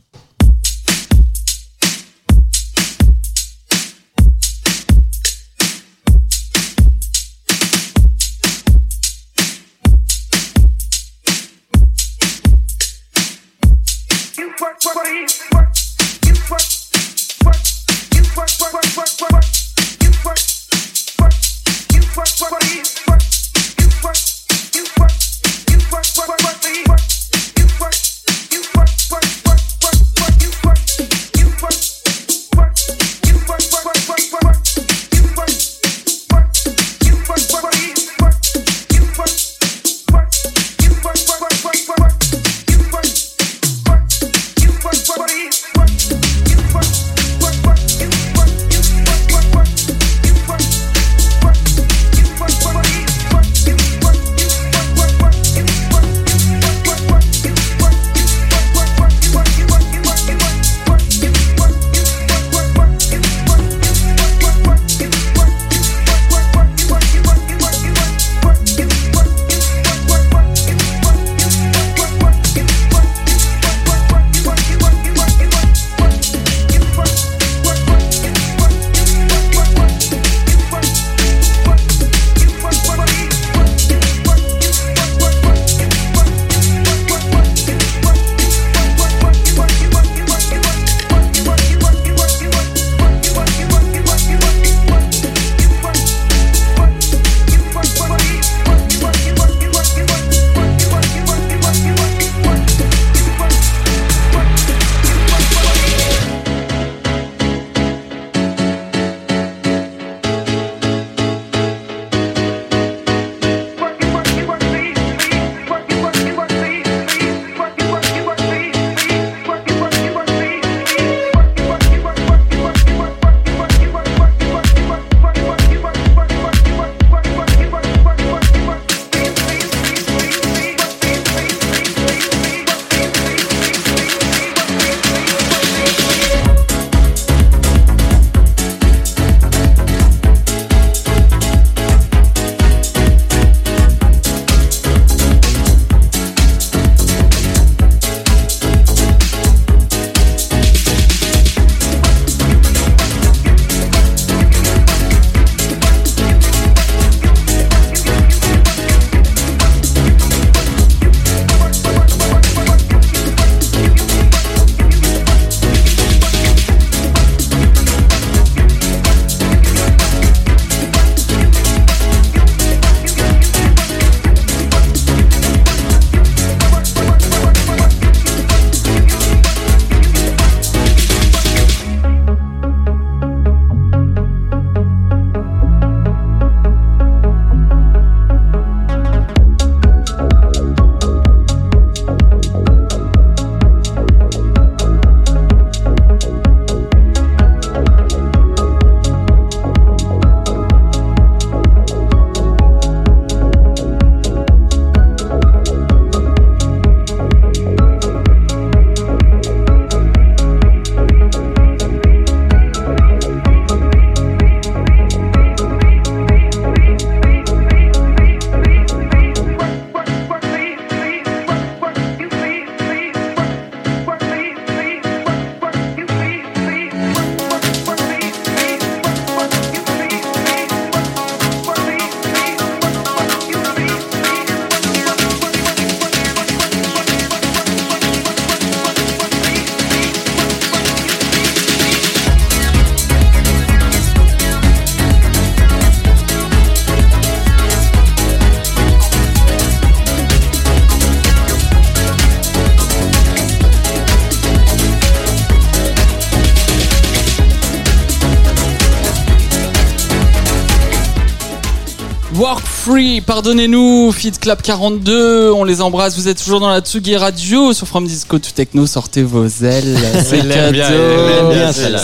Free, pardonnez-nous, Feed Club 42, on les embrasse, vous êtes toujours dans la Tsugi Radio sur From Disco to Techno, sortez vos ailes, c'est cadeau,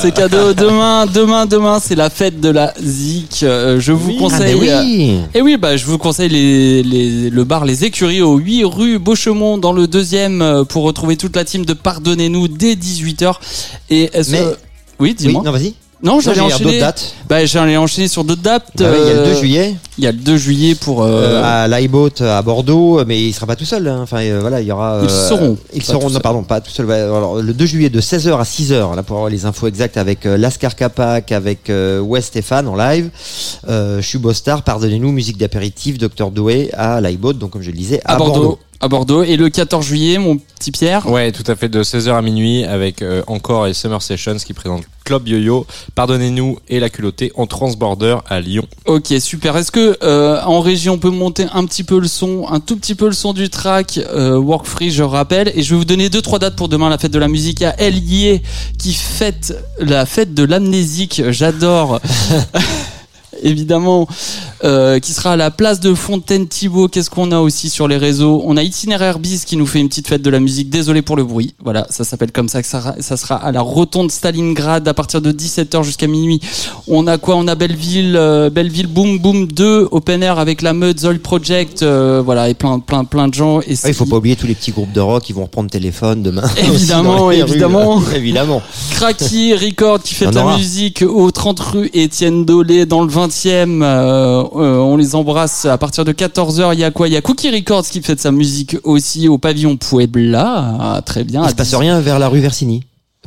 c'est cadeau, demain, demain, demain, c'est la fête de la Zik, Euh, je vous Ah, conseille... mais oui. Et oui, bah, je vous conseille les, les- le bar Les Écuries au 8 rue Beauchemont dans le deuxième euh, pour retrouver toute la team de Pardonnez-nous dès 18h. Et est-ce Mais- que- Oui, Oui, dis-moi. non, vas-y. non, j'allais d'autres enchaîner. dates. Bah, j'allais enchaîner sur d'autres dates. Bah ouais, Il y a le 2 Euh, juillet Il y a le 2 juillet pour. euh, euh, à l'iBoat à Bordeaux, mais il sera pas tout seul. hein. Enfin, euh, voilà, il y aura. Ils euh, seront. Ils seront. Non, pardon, pas tout seul. Alors, le 2 juillet de 16h à 6h, là pour avoir les infos exactes avec Lascar Capac, avec euh, Wes Stéphane en live. Euh, je suis Bostar, pardonnez-nous, musique d'apéritif, Dr Doué à l'iBoat, donc comme je le disais, à, à Bordeaux. À Bordeaux. Et le 14 juillet, mon petit Pierre. Ouais, tout à fait, de 16h à minuit avec euh, encore et Summer Sessions qui présentent Club Yo-Yo, Pardonnez-nous et La Culottée en Transborder à Lyon. Ok, super. Est-ce que euh, en régie on peut monter un petit peu le son, un tout petit peu le son du track euh, Work Free, je rappelle, et je vais vous donner deux trois dates pour demain la fête de la musique à Elier qui fête la fête de l'amnésique. J'adore. Évidemment, euh, qui sera à la place de Fontaine Thibault. Qu'est-ce qu'on a aussi sur les réseaux? On a Itinéraire Bis qui nous fait une petite fête de la musique. Désolé pour le bruit. Voilà, ça s'appelle comme ça. Que ça, sera- ça sera à la rotonde Stalingrad à partir de 17h jusqu'à minuit. On a quoi? On a Belleville, euh, Belleville Boom Boom 2, Open Air avec la Meud Zoll Project, euh, voilà, et plein, plein, plein de gens. Et Ah, il faut pas oublier tous les petits groupes de rock qui vont reprendre téléphone demain. Évidemment, les rues, évidemment. évidemment. Cracky Record qui fait de la aura. musique au 30 rue Étienne Dolé dans le 20e. euh, euh, on les embrasse à partir de 14h. Il y a quoi? Il y a Cookie Records qui fait de sa musique aussi au pavillon Puebla. Ah, très bien. Il se passe 10. rien vers la rue Versini.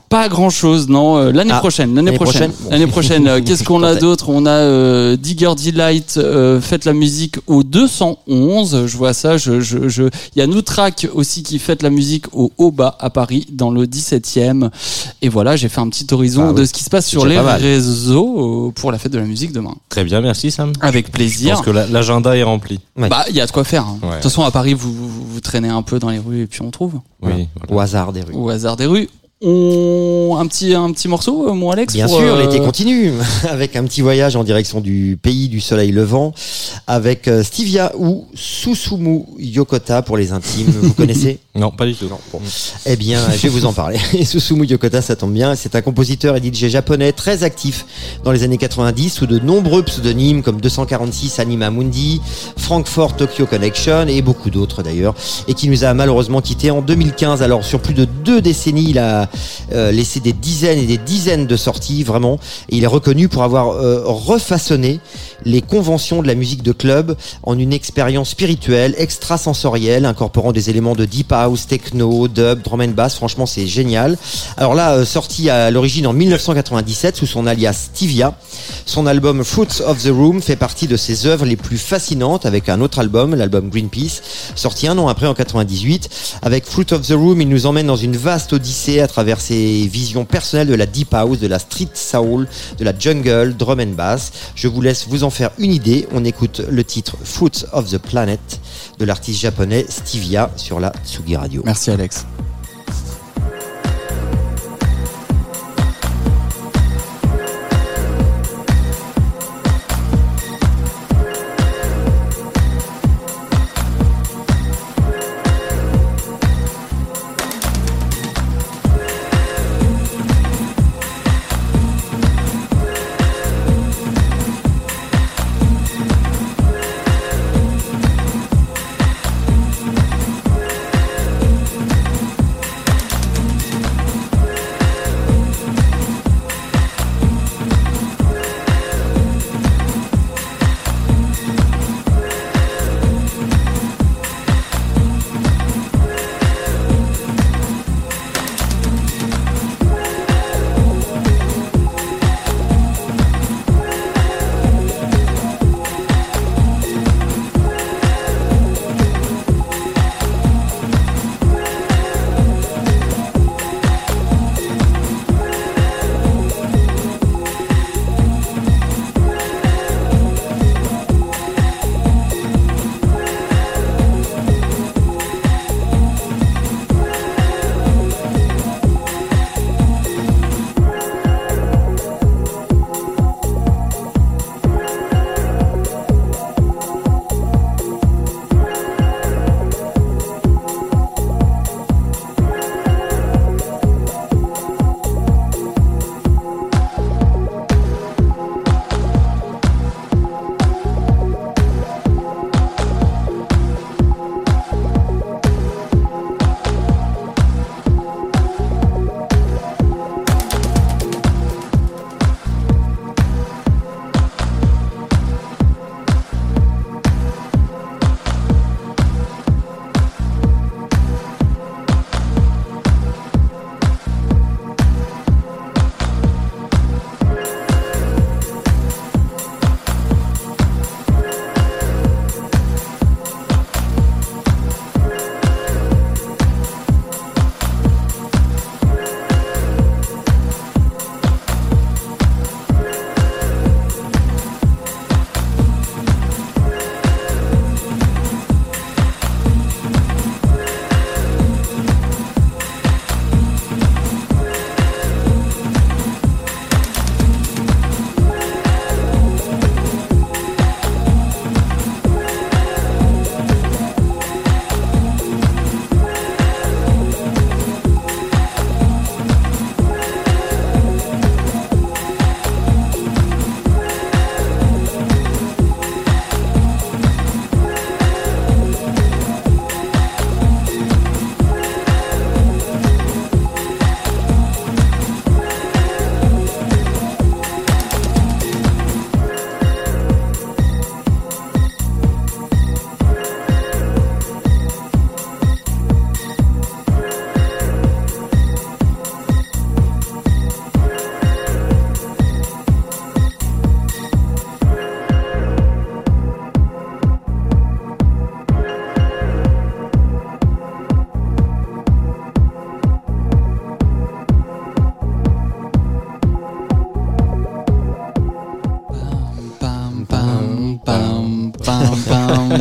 Pas grand chose, non. euh, L'année Ah, prochaine, l'année l'année prochaine, prochaine. Bon. l'année prochaine. euh, Qu'est-ce qu'on a d'autre? On a euh, Digger Delight, euh, fête la musique au 211. Je vois ça. Je, je, je... Il y a Noutrak aussi qui fête la musique au Haut-Bas à Paris, dans le 17e. Et voilà, j'ai fait un petit horizon Ah oui. de ce qui se passe sur les réseaux euh, pour la fête de la musique demain. Très bien, merci Sam. Avec plaisir. pense que la- l'agenda est rempli. Ouais. Bah, il y a de quoi faire. hein. De toute façon, à Paris, vous, vous, vous traînez un peu dans les rues et puis on trouve. Oui. Au hasard des rues. Au hasard des rues. On... Un petit, un petit morceau, euh, mon Alex Bien pour, sûr, euh, l'été continue avec un petit voyage en direction du pays du soleil levant avec euh, Stevia ou Susumu Yokota pour les intimes. Vous connaissez? Non, pas du tout. Eh bien, je vais vous en parler. Et Susumu Yokota, ça tombe bien. C'est un compositeur et DJ japonais très actif dans les années 90 sous de nombreux pseudonymes comme 246 Anima Mundi, Frankfurt Tokyo Connection et beaucoup d'autres d'ailleurs. Et qui nous a malheureusement quitté en 2015. Alors, sur plus de deux décennies, il a euh, laissé des dizaines et des dizaines de sorties, vraiment. Il est reconnu pour avoir euh, refaçonné les conventions de la musique de club en une expérience spirituelle, extrasensorielle, incorporant des éléments de deep house, techno, dub, drum and bass. Franchement, c'est génial. Alors là, euh, sorti à l'origine en 1997 sous son alias Stevia, son album Fruits of the Room fait partie de ses œuvres les plus fascinantes avec un autre album, l'album Greenpeace, sorti un an après en 98. Avec Fruit of the Room, il nous emmène dans une vaste odyssée à travers ses visions personnelles de la deep house, de la street soul, de la jungle, drum and bass. Je vous laisse vous en faire une idée. On écoute le titre Fruits of the Planet de l'artiste japonais Stevia sur la Tsugi Radio. Merci Alex.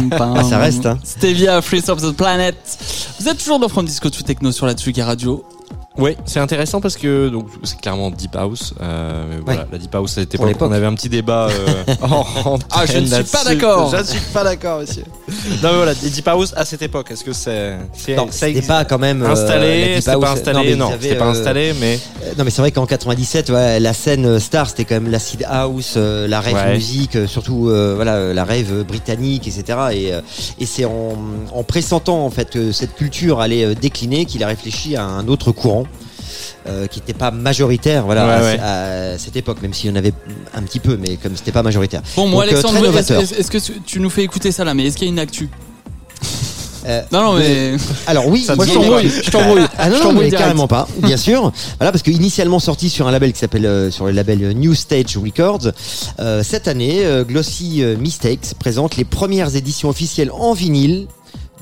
Copains. Ah, ça reste, hein. Stevia, Freeze of the Planet. Vous êtes toujours dans From Disco to Techno sur la Tsugi Radio. Ouais, c'est intéressant parce que donc c'est clairement Deep House. Euh, mais voilà, Ouais. la Deep House à cette Pour époque, l'époque. on avait un petit débat. Euh, en Ah, je ne suis pas d'accord. Je ne suis pas d'accord, monsieur. non mais voilà, Deep House à cette époque, est-ce que c'est c'est Non, ça c'était pas quand même euh, installé Deep C'était pas installé mais Non, c'était pas euh, installé, mais Euh, Non mais c'est vrai qu'en 97 ouais, la scène euh, star c'était quand même l'acid house, euh, la rave Ouais. musique, euh, surtout euh, voilà la rave britannique etc. Et, euh, et c'est en, en pressentant en fait que cette culture allait décliner qu'il a réfléchi à un autre courant. euh, qui n'était pas majoritaire voilà Ouais, à, ouais. à cette époque même s'il y en avait un petit peu mais comme c'était pas majoritaire Bon, moi, Donc, Alexandre, est-ce que tu nous fais écouter ça là Mais est-ce qu'il y a une actu? Euh, Non, non, mais. Alors oui, Ça Moi, je t'embrouille. Je t'embrouille. Ah non, Je non, t'embrouille mais direct. carrément pas, bien sûr. Voilà, parce que initialement sorti sur un label qui s'appelle euh, sur le label euh, New Stage Records, euh, cette année, euh, Glossy Mistakes présente les premières éditions officielles en vinyle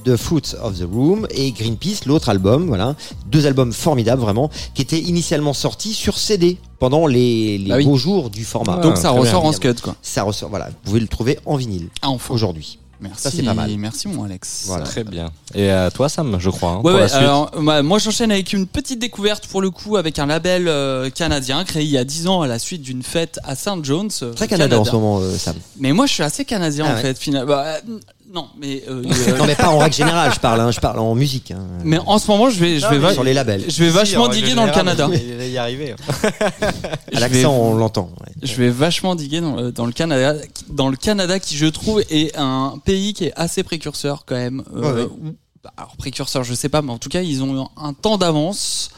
de Fruits of the Room et Greenpeace, l'autre album, voilà, deux albums formidables vraiment, qui étaient initialement sortis sur CD pendant les, les Bah oui. beaux jours du format. Donc, ça très ressort bien. en scud, quoi. Ça ressort, voilà, vous pouvez le trouver en vinyle Ah, enfin. aujourd'hui. Merci. Ça, c'est pas mal. Merci, mon Alex. Voilà. très bien. Et à toi, Sam, je crois. hein, Ouais, pour ouais, la suite. alors bah, moi j'enchaîne avec une petite découverte pour le coup avec un label euh, canadien créé il y a 10 ans à la suite d'une fête à St. John's. euh, Très Canada, en ce moment, euh, Sam. Mais moi je suis assez canadien Ah en ouais. fait finalement. Bah, euh, non, mais euh, Non mais pas en règle générale, je parle, hein, je parle en musique. hein. mais en ce moment je vais je vais va- sur les labels. je vais vachement diguer dans le Canada. Il va y arriver. À Je vais- l'accent, on l'entend. ouais. Je vais vachement diguer dans, euh, dans le Canada, dans le Canada qui je trouve est un pays qui est assez précurseur quand même. euh, Ouais, ouais. ou- bah, alors précurseur, je sais pas, mais en tout cas ils ont un temps d'avance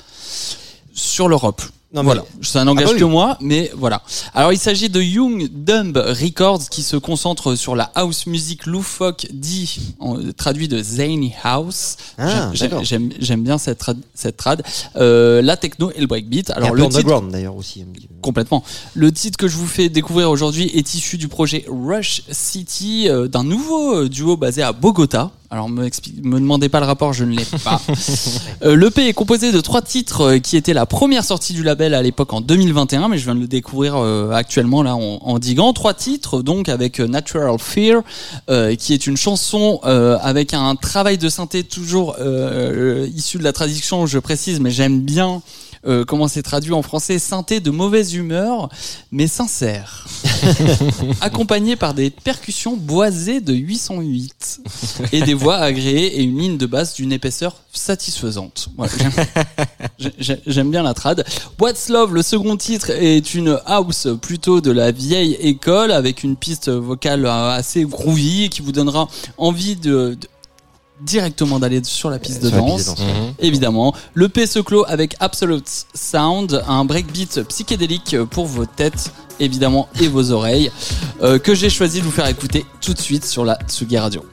sur l'Europe. Non, voilà, ça n'engage Ah bah que moi, mais voilà. Alors il s'agit de Young Dumb Records qui se concentre sur la house music loufoque dit traduit de zany house. Ah, J'aime- bien cette trad, cette trad. Euh, la techno et le breakbeat. Alors Alors le titre underground d'ailleurs aussi. Complètement. Le titre que je vous fais découvrir aujourd'hui est issu du projet Rush City euh, d'un nouveau euh, duo basé à Bogota. Alors me, me demandez pas le rapport, je ne l'ai pas. euh, L'EP est composé de trois titres euh, qui étaient la première sortie du label à l'époque en 2021, mais je viens de le découvrir euh, actuellement là en, en diguant. Trois titres donc avec Natural Fear, qui est une chanson avec un travail de synthé toujours issu de la traduction, je précise, mais j'aime bien euh, comment c'est traduit en français, synthé de mauvaise humeur, mais sincère. Accompagné par des percussions boisées de 808 et des voix agréées et une ligne de basse d'une épaisseur satisfaisante. Voilà, j'aime- j'ai- J'aime bien la trad. What's Love, le second titre, est une house plutôt de la vieille école avec une piste vocale assez groovy qui vous donnera envie de, de- directement d'aller sur la piste de danse. Mhm. Évidemment, le P se clôt avec Absolute Sound, un breakbeat psychédélique pour vos têtes, évidemment, et vos oreilles, euh, que j'ai choisi de vous faire écouter tout de suite sur la Tsugi Radio.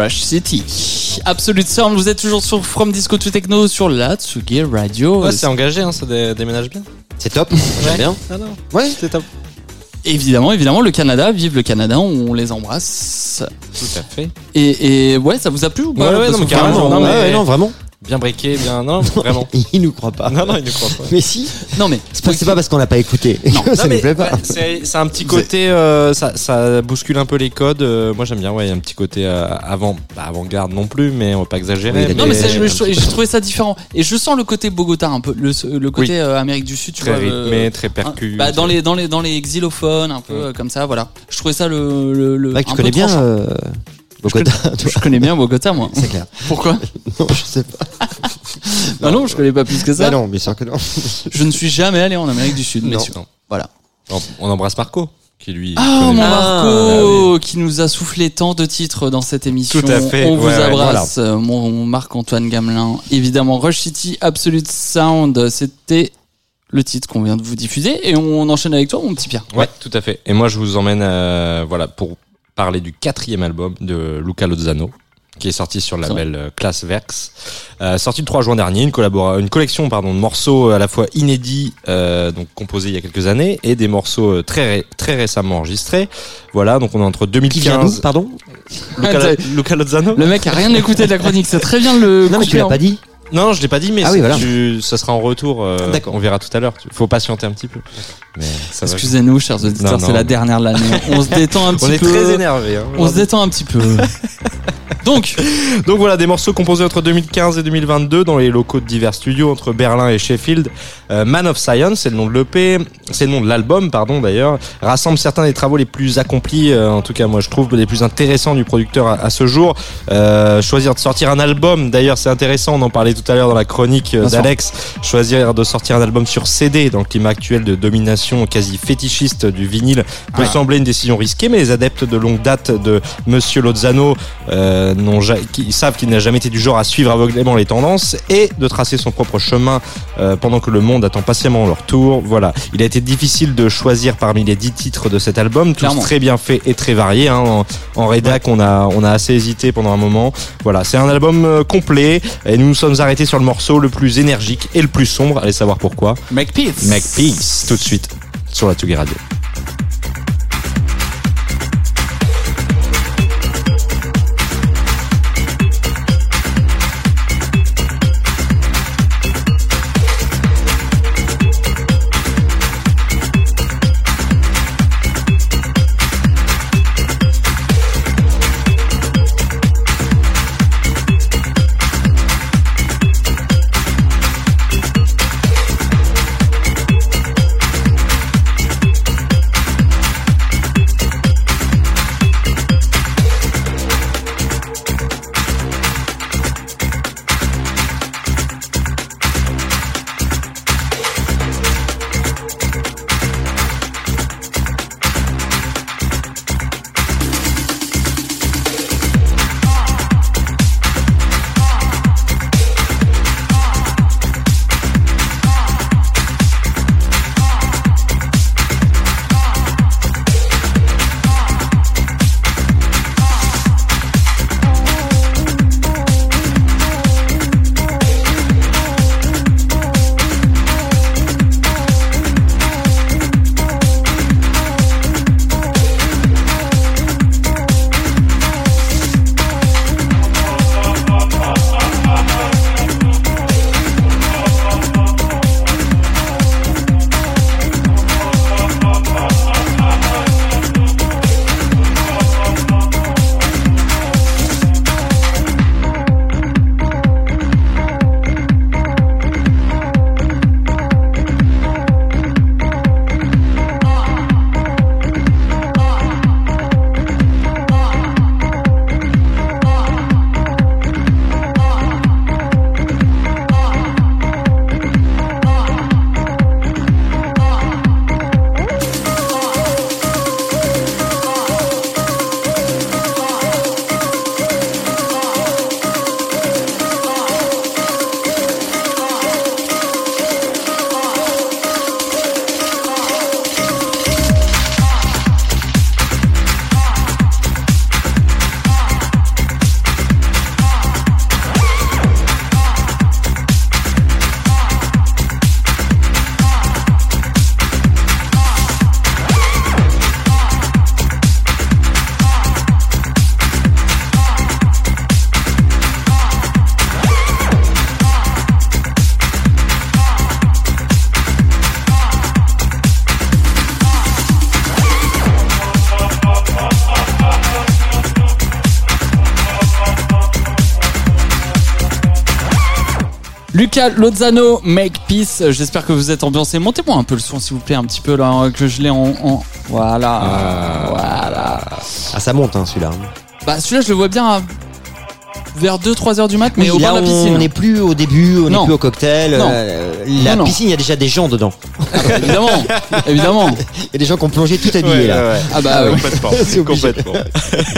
Rush, City. Absolute Sound, vous êtes toujours sur From Disco to Techno sur la Tsugi Radio. Ouais, c'est engagé, hein, ça dé- déménage bien. C'est top, j'aime bien. Ah non, Ouais, c'est top. évidemment, évidemment, le Canada, vive le Canada, on les embrasse. Tout à fait. Et, et ouais, ça vous a plu ou pas Ouais, ouais, Parce non, que mais carrément, vraiment, non, ouais, mais- ouais, non, vraiment. Bien breaké, bien. Non, vraiment. Il nous croit pas. Non, non, il ne croit pas. Mais si, Non mais c'est pas, parce qu'on l'a pas écouté. Non. ça Non, nous mais plaît pas. ouais, c'est c'est un petit côté, euh, ça, ça bouscule un peu les codes. euh, moi j'aime bien, ouais, il y a un petit côté euh, avant, pas avant-garde non plus, mais on va pas exagérer. Oui, Non mais j'ai trouvé ça différent et je sens le côté Bogota un peu le, le côté Oui. euh, Amérique du Sud tu Très vois rythmé, très hein, percu. bah, dans les dans les dans les xylophones un peu comme ça voilà je trouvais ça le le, le Mec, tu un connais peu bien tranchant. Bogota, je connais bien Bogota moi C'est clair. pourquoi Non, je sais pas. bah non je connais pas plus que ça Bah non, bien sûr que non. je ne suis jamais allé en Amérique du Sud Non. messieurs Non. voilà On, embrasse Marco, qui lui. ah connaît mon bien. Marco qui nous a soufflé tant de titres dans cette émission Tout à fait, on vous ouais, ouais, abrace euh, mon Marc-Antoine Gamelin évidemment Rush City Absolute Sound c'était le titre qu'on vient de vous diffuser et on enchaîne avec toi mon petit Pierre Ouais, tout à fait. Et moi, je vous emmène, euh, voilà, pour parler du quatrième album de Luca Lozano, qui est sorti sur le label euh, Class Verx. Euh, sorti le 3 juin dernier, une, collection pardon, de morceaux à la fois inédits, euh, donc composés il y a quelques années, et des morceaux euh, très, ré- très récemment enregistrés. Voilà, donc on est entre Qui vient d'où, 2015. pardon? Luca, Luca Lozano? Le mec a rien écouté de la chronique, c'est très bien le Non, mais tu l'as en- pas dit. Non, je l'ai pas dit, mais Ah oui, voilà. tu- ça sera en retour. euh, D'accord. On verra tout à l'heure. Faut patienter un petit peu. Excusez-nous, chers auditeurs, c'est la dernière de l'année. On se détend un petit On est peu. très énervé. Hein, On se détend un petit peu. Donc, Donc voilà, des morceaux composés entre 2015 et 2022 dans les locaux de divers studios entre Berlin et Sheffield. Euh, Man of Science, c'est le nom de l'EP, c'est le nom de l'album, pardon d'ailleurs, rassemble certains des travaux les plus accomplis, euh, en tout cas moi je trouve les plus intéressants du producteur à, à ce jour. Euh, choisir de sortir un album, d'ailleurs c'est intéressant, on en parlait tout à l'heure dans la chronique d'Alex, choisir de sortir un album sur CD dans le climat actuel de domination quasi fétichiste du vinyle peut sembler une décision risquée, mais les adeptes de longue date de Monsieur Lozano euh, qui savent qu'il n'a jamais été du genre à suivre aveuglément les tendances et de tracer son propre chemin euh, pendant que le monde attend patiemment leur tour. Voilà, il a été difficile de choisir parmi les dix titres de cet album, tous Clairement. très bien faits et très variés. Hein. En, en rédac, on a on a assez hésité pendant un moment. Voilà, c'est un album euh, complet et nous nous sommes arrêtés sur le morceau le plus énergique et le plus sombre. Allez savoir pourquoi. Make Peace. Make Peace tout de suite sur la Tsugi Radio. Luca Lozano, Make Peace. J'espère que vous êtes ambiancés. Montez-moi un peu le son, s'il vous plaît, un petit peu là, que je l'ai en, en- Voilà. Voilà. Ah, ça monte, hein, celui-là. Bah, celui-là, je le vois bien à- vers 2-3 heures du mat, mais Oui, au là, bord de la on piscine. n'est plus au début, on n'est plus au cocktail. Non. euh, la Non, non. piscine, il y a déjà des gens dedans. évidemment, évidemment. Il y a des gens qui ont plongé tout habillés là. Ah bah, oui. complètement. C'est obligé. complètement.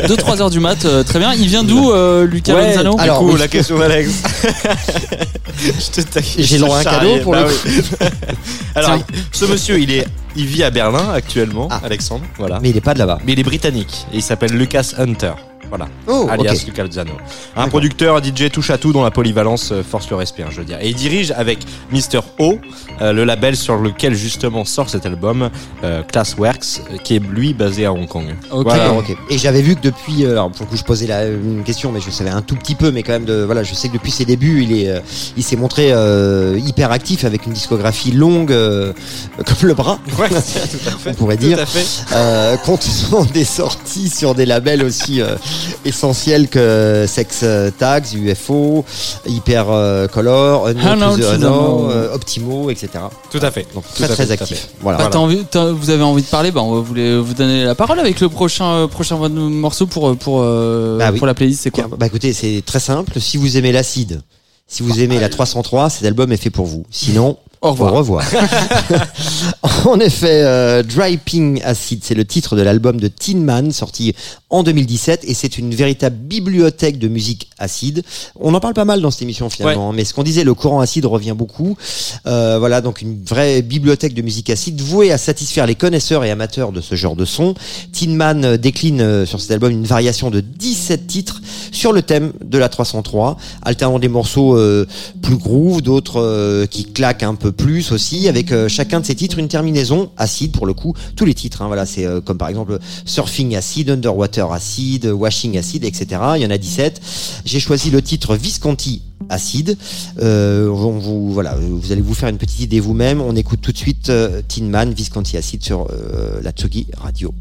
2-3 heures du mat, euh, très bien. Il vient d'où, euh, Luca Ouais, Lozano? Alors, du coup, oui. la question d'Alex. J'ai le droit à un cadeau charriais. pour le Bah oui. Alors, Tiens. ce monsieur, il est, il vit à Berlin actuellement, Ah. Alexandre. Voilà. Mais il est pas de là-bas. Mais il est britannique et il s'appelle Lucas Hunter. Voilà. Oh, alias ok. Luca. Un producteur, un DJ touche à tout dont la polyvalence euh, force le respect, hein, je veux dire. Et il dirige avec Mr. O, euh, le label sur lequel justement sort cet album, euh, Classworks, euh, qui est lui basé à Hong Kong. Ok. Voilà. Ok. Et j'avais vu que depuis, euh, alors pour le coup je posais la, une question, mais je savais un tout petit peu, mais quand même de, voilà, je sais que depuis ses débuts, il est, euh, il s'est montré euh, hyper actif avec une discographie longue euh, comme le bras, Ouais, tout à fait. on pourrait dire, Tout à fait. euh, des sorties sur des labels aussi euh, essentiels que Sex Tags, UFO, Hyper euh, Color, Unknown to the Unknown, euh, Optimo, etc. Tout à fait. Donc très très actif. Voilà. Bah, t'as envie, t'as- vous avez envie de parler, bah, on va vous, les- vous donner la parole avec le prochain, euh, prochain morceau pour, pour, euh, Bah oui. pour la playlist, c'est quoi? Bah écoutez, c'est très simple. Si vous aimez l'acide, si vous aimez la 303, cet album est fait pour vous. Sinon, Au revoir. Au revoir. en effet, euh, Driving Acid, c'est le titre de l'album de Tin Man, sorti en 2017, et c'est une véritable bibliothèque de musique acide. On en parle pas mal dans cette émission finalement, mais ce qu'on disait, le courant acide revient beaucoup. Euh, voilà, donc une vraie bibliothèque de musique acide vouée à satisfaire les connaisseurs et amateurs de ce genre de son. Tin Man euh, décline euh, sur cet album une variation de 17 titres sur le thème de la 303, alternant des morceaux euh, plus groove, d'autres euh, qui claquent un peu plus aussi, avec euh, chacun de ces titres une terminaison acide pour le coup, tous les titres, hein, voilà, c'est euh, comme par exemple Surfing Acid, Underwater Acid, Washing Acid, etc. Il y en a 17. J'ai choisi le titre Visconti Acide. Euh, vous, voilà, vous allez vous faire une petite idée vous-même. On écoute tout de suite Tin Man, Visconti Acid sur la Tsugi Radio.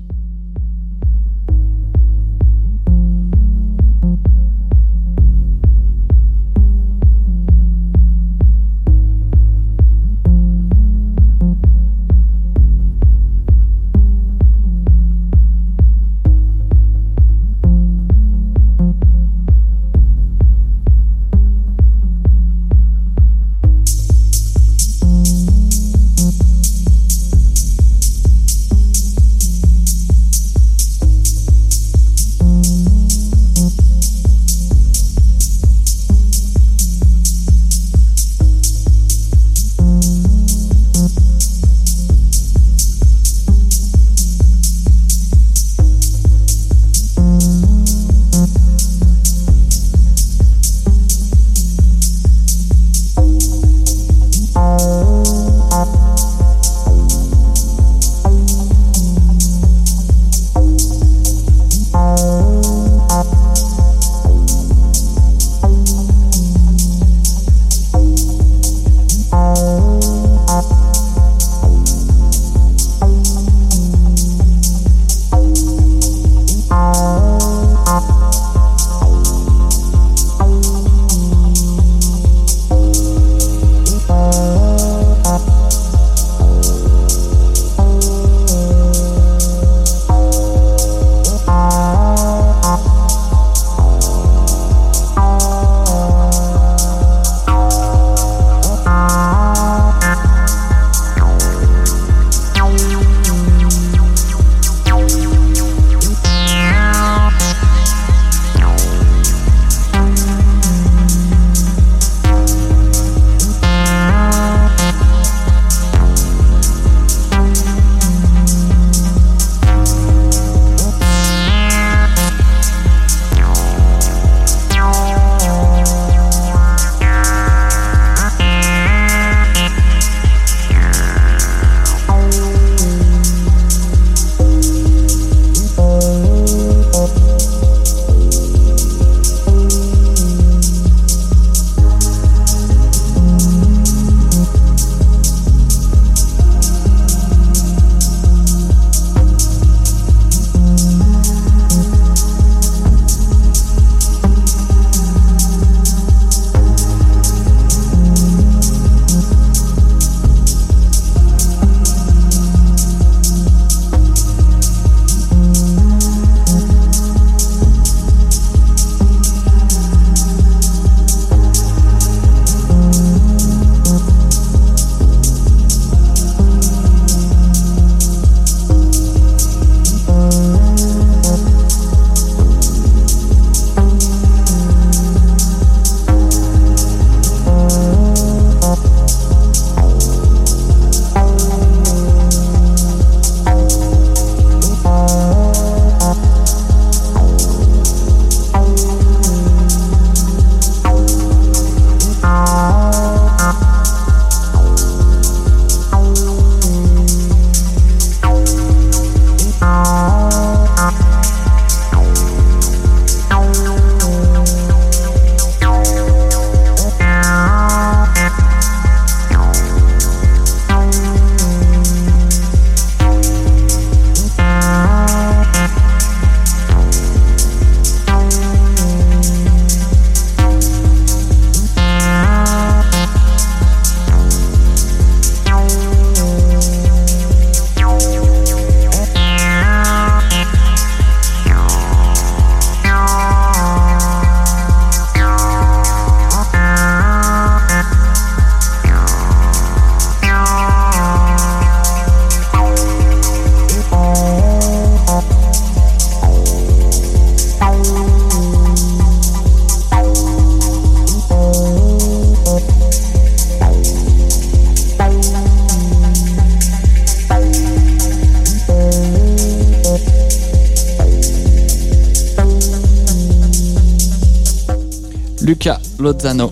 Lozano.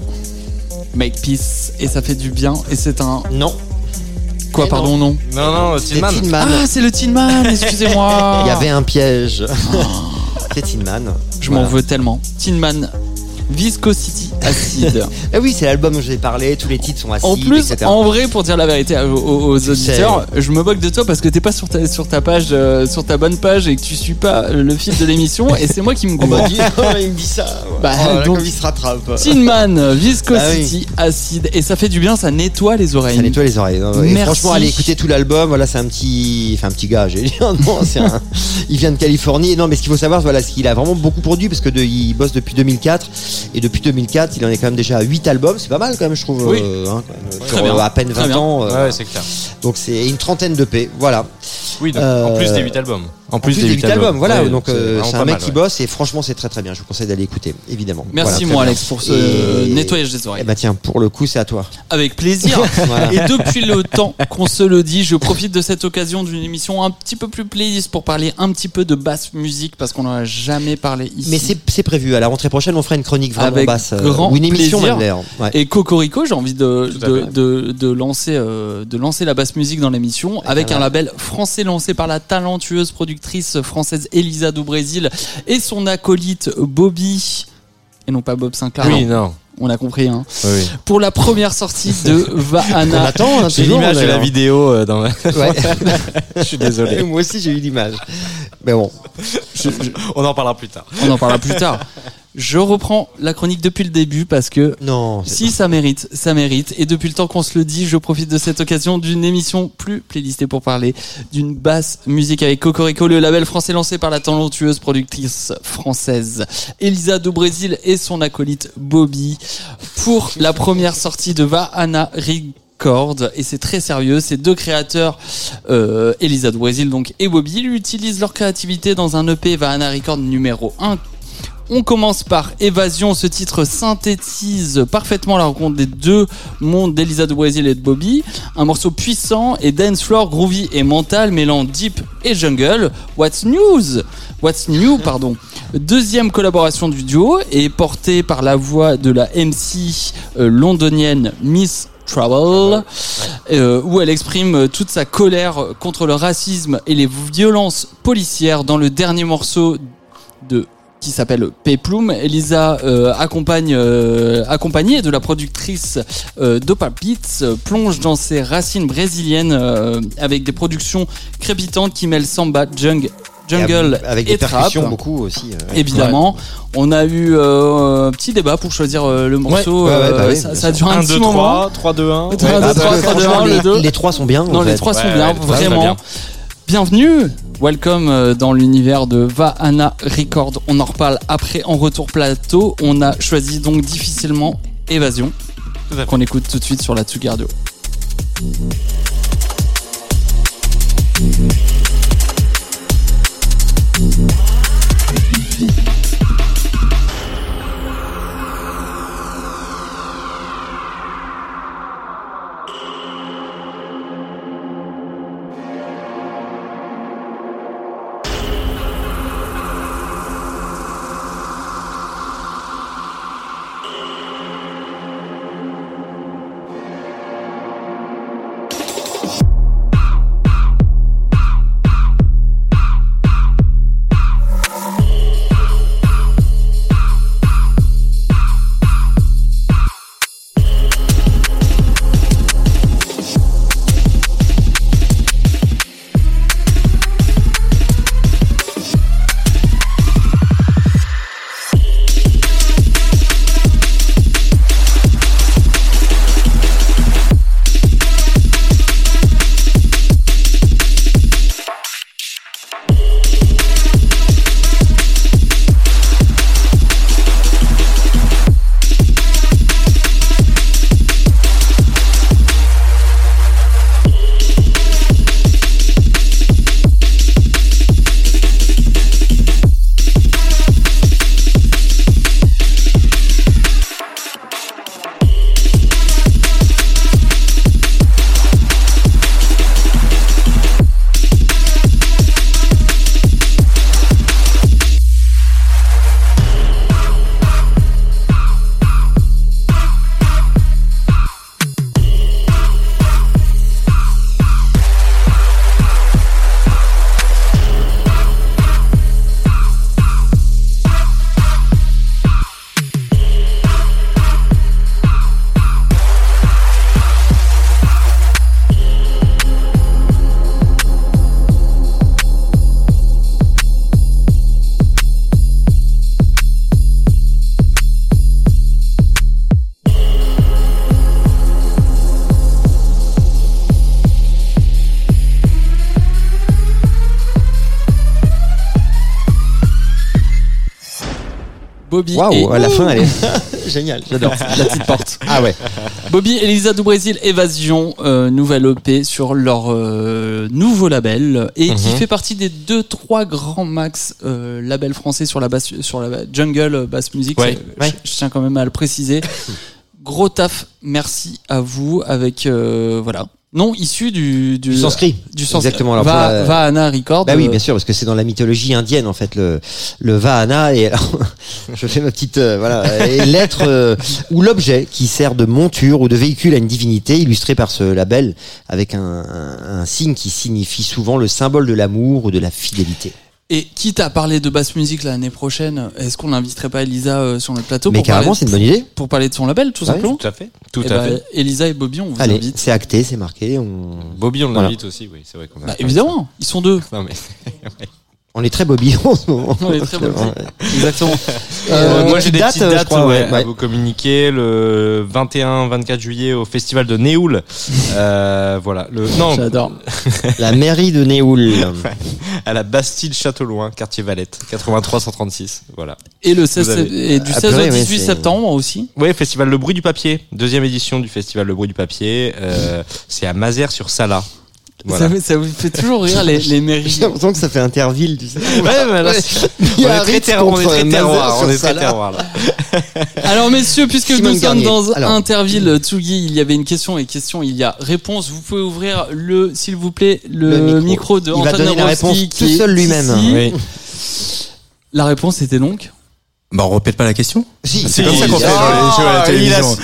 Make peace et ça fait du bien et c'est un Non. quoi pardon non. Non, non, Tillman. Tin Man. Ah c'est le Tin Man excusez-moi. Il y avait un piège. C'est Tin Man. Je m'en veux tellement. Tin Man. Viscosity Acid. Eh oui, c'est l'album dont je vous ai parlé. Tous les titres sont acides, En plus, etc. en vrai, pour dire la vérité aux, auditeurs, je me moque de toi parce que t'es pas sur ta, sur ta page, euh, sur ta bonne page et que tu suis pas le fil de l'émission et c'est moi qui me dit, il me dit ça. Bah, oh, là, donc- comme il se rattrape. Tin Man, Viscosity Acid et ça fait du bien, ça nettoie les oreilles. Ça nettoie les oreilles. et Merci. franchement, allez écouter tout l'album. Voilà, c'est un petit, enfin un petit gars. J'ai dit non, c'est un. Il vient de Californie. Non, mais ce qu'il faut savoir, voilà, c'est qu'il a vraiment beaucoup produit parce que de- il bosse depuis 2004 et depuis 2004, il en est quand même déjà à 8 albums. C'est pas mal quand même, je trouve. Oui. euh, hein, Très bien. euh, à peine Très 20 bien. ans. euh, Ouais, ouais, c'est clair. donc c'est une trentaine de P. Voilà. Oui, donc, en plus des 8 albums. En plus, des 8 albums. Voilà. Ouais, donc euh, c'est pas un mec mal, qui ouais. bosse et franchement, c'est très très bien. Je vous conseille d'aller écouter, évidemment. Merci Voilà, très Alex pour ce Et- nettoyage des Eh oreilles. bah tiens, pour le coup, c'est à toi. Avec plaisir. Voilà. Et depuis le temps qu'on se le dit, je profite de cette occasion d'une émission un petit peu plus playlist pour parler un petit peu de basse musique parce qu'on n'en a jamais parlé ici. Mais c'est c'est prévu. À la rentrée prochaine, on fera une chronique vraiment Avec basse. euh, ou une émission plaisir. même d'ailleurs. Ouais. Et Cocorico, j'ai envie de, de, de, de lancer, euh, de lancer la basse musique dans l'émission avec un un label français lancé par la talentueuse productrice française Elisa do Brésil et son acolyte Bobby. Et non pas Bob Sinclair. Oui, non. non. On a compris. Hein. Oui, oui. Pour la première sortie de Vahana. attend. hein, J'ai l'image de la vidéo euh, dans la... Ouais. Je suis désolé. Moi aussi, j'ai eu l'image. Mais bon. On en parlera plus tard. On en parlera plus tard. Je reprends la chronique depuis le début parce que Non. Si ça mérite, ça mérite. Et depuis le temps qu'on se le dit, je profite de cette occasion d'une émission plus playlistée pour parler d'une basse musique avec Cocorico, le label français lancé par la talentueuse productrice française Elisa do Brésil et son acolyte Bobby pour la première sortie de Vahana Record. Et c'est très sérieux. Ces deux créateurs, euh, Elisa do Brésil donc et Bobby, utilisent leur créativité dans un EP Vahana Record numéro 1 on commence par Évasion. Ce titre synthétise parfaitement la rencontre des deux mondes d'Elisa de Brésil et de Bobby. Un morceau puissant et dance floor, groovy et mental, mêlant deep et jungle. What's news? What's new, pardon. Deuxième collaboration du duo est portée par la voix de la MC euh, londonienne Miss Trouble, euh, où elle exprime euh, toute sa colère contre le racisme et les violences policières dans le dernier morceau de qui s'appelle Peplum. Elisa euh, accompagne, euh, accompagnée de la productrice euh, Dopa Beats, euh, plonge dans ses racines brésiliennes euh, avec des productions crépitantes qui mêlent samba, jung- jungle avec et des percussions trap. beaucoup aussi. euh, Évidemment, on a eu euh, un petit débat pour choisir euh, le morceau. ouais, ouais, bah oui, ça, ça duré un 1, petit 2, moment. 3, 3, 2, 1. Un, deux, Ah, trois, parce que trois, deux, franchement, un, le les, deux. les trois sont bien. Non, en les fait. trois sont Ouais, bien, ouais, vraiment. bien. Bienvenue, welcome euh, dans l'univers de Vahana Record. On en reparle après en retour plateau. On a choisi donc difficilement Évasion, qu'on écoute tout de suite sur la Tsugi Waouh, et à la fin, elle est génial. J'adore. la petite porte. Ah ouais. Bobby et Elisa du Brésil, Évasion, euh, nouvelle EP sur leur euh, nouveau label et qui Mhm. fait partie des deux trois grands max euh, labels français sur la basse sur la jungle euh, basse musique. Ouais. Je, je tiens quand même à le préciser. Gros taf, merci à vous avec euh, voilà. Non, issu du du, Du sanskrit. du sanskrit. Exactement. Alors, Va, la- Vahana Record. Bah oui, euh, bien sûr, parce que c'est dans la mythologie indienne en fait le le Vahana et alors, je fais ma petite euh, voilà et l'être euh, ou l'objet qui sert de monture ou de véhicule à une divinité illustré par ce label avec un, un, un signe qui signifie souvent le symbole de l'amour ou de la fidélité. Et quitte à parler de basse musique l'année prochaine, est-ce qu'on n'inviterait pas Elisa euh, sur notre plateau Mais pour carrément, parler, c'est une bonne idée. pour parler de son label, tout Ouais, simplement Tout à fait. Tout Eh à bah, fait. Elisa et Bobby, on vous Allez, invite. c'est acté, c'est marqué. On, Bobby, on Voilà. l'invite aussi, oui, c'est vrai qu'on a. Bah, évidemment, ils sont deux. Non, mais... on est très Bobby en ce moment. On est très Bobby. Exactement. Euh, Euh, moi j'ai des date, petites je dates crois, ouais, à vous communiquer le 21-24 juillet au festival de Néoul. Euh, voilà le non J'adore. La mairie de Néoul. à la Bastille Château-Loin, quartier Valette, 83 136. Voilà. Et le 16 Vous avez- et du Ah, 16 purée, au ouais, 18 c'est- septembre aussi. Ouais, festival Le Bruit du Papier, deuxième édition du festival Le Bruit du Papier. Euh, c'est à Mazères sur Sala. Voilà. Ça, vous- ça vous fait toujours rire les, les mairies. J'ai l'impression que ça fait Interville, tu sais. Ouais, mais là, on est très terroir, on est très terroir, on est très terroir là. Alors messieurs, puisque nous Garnier. sommes dans Alors. Interville Tsugi, il y avait une question et question, il y a réponse. Vous pouvez ouvrir le, s'il vous plaît, le, Le micro. micro. de Il va donner la réponse qui tout seul lui-même. Oui. La réponse était donc Bah, on répète pas la question. Si, C'est comme ça qu'on fait dans Ah, les jeux à la télévision.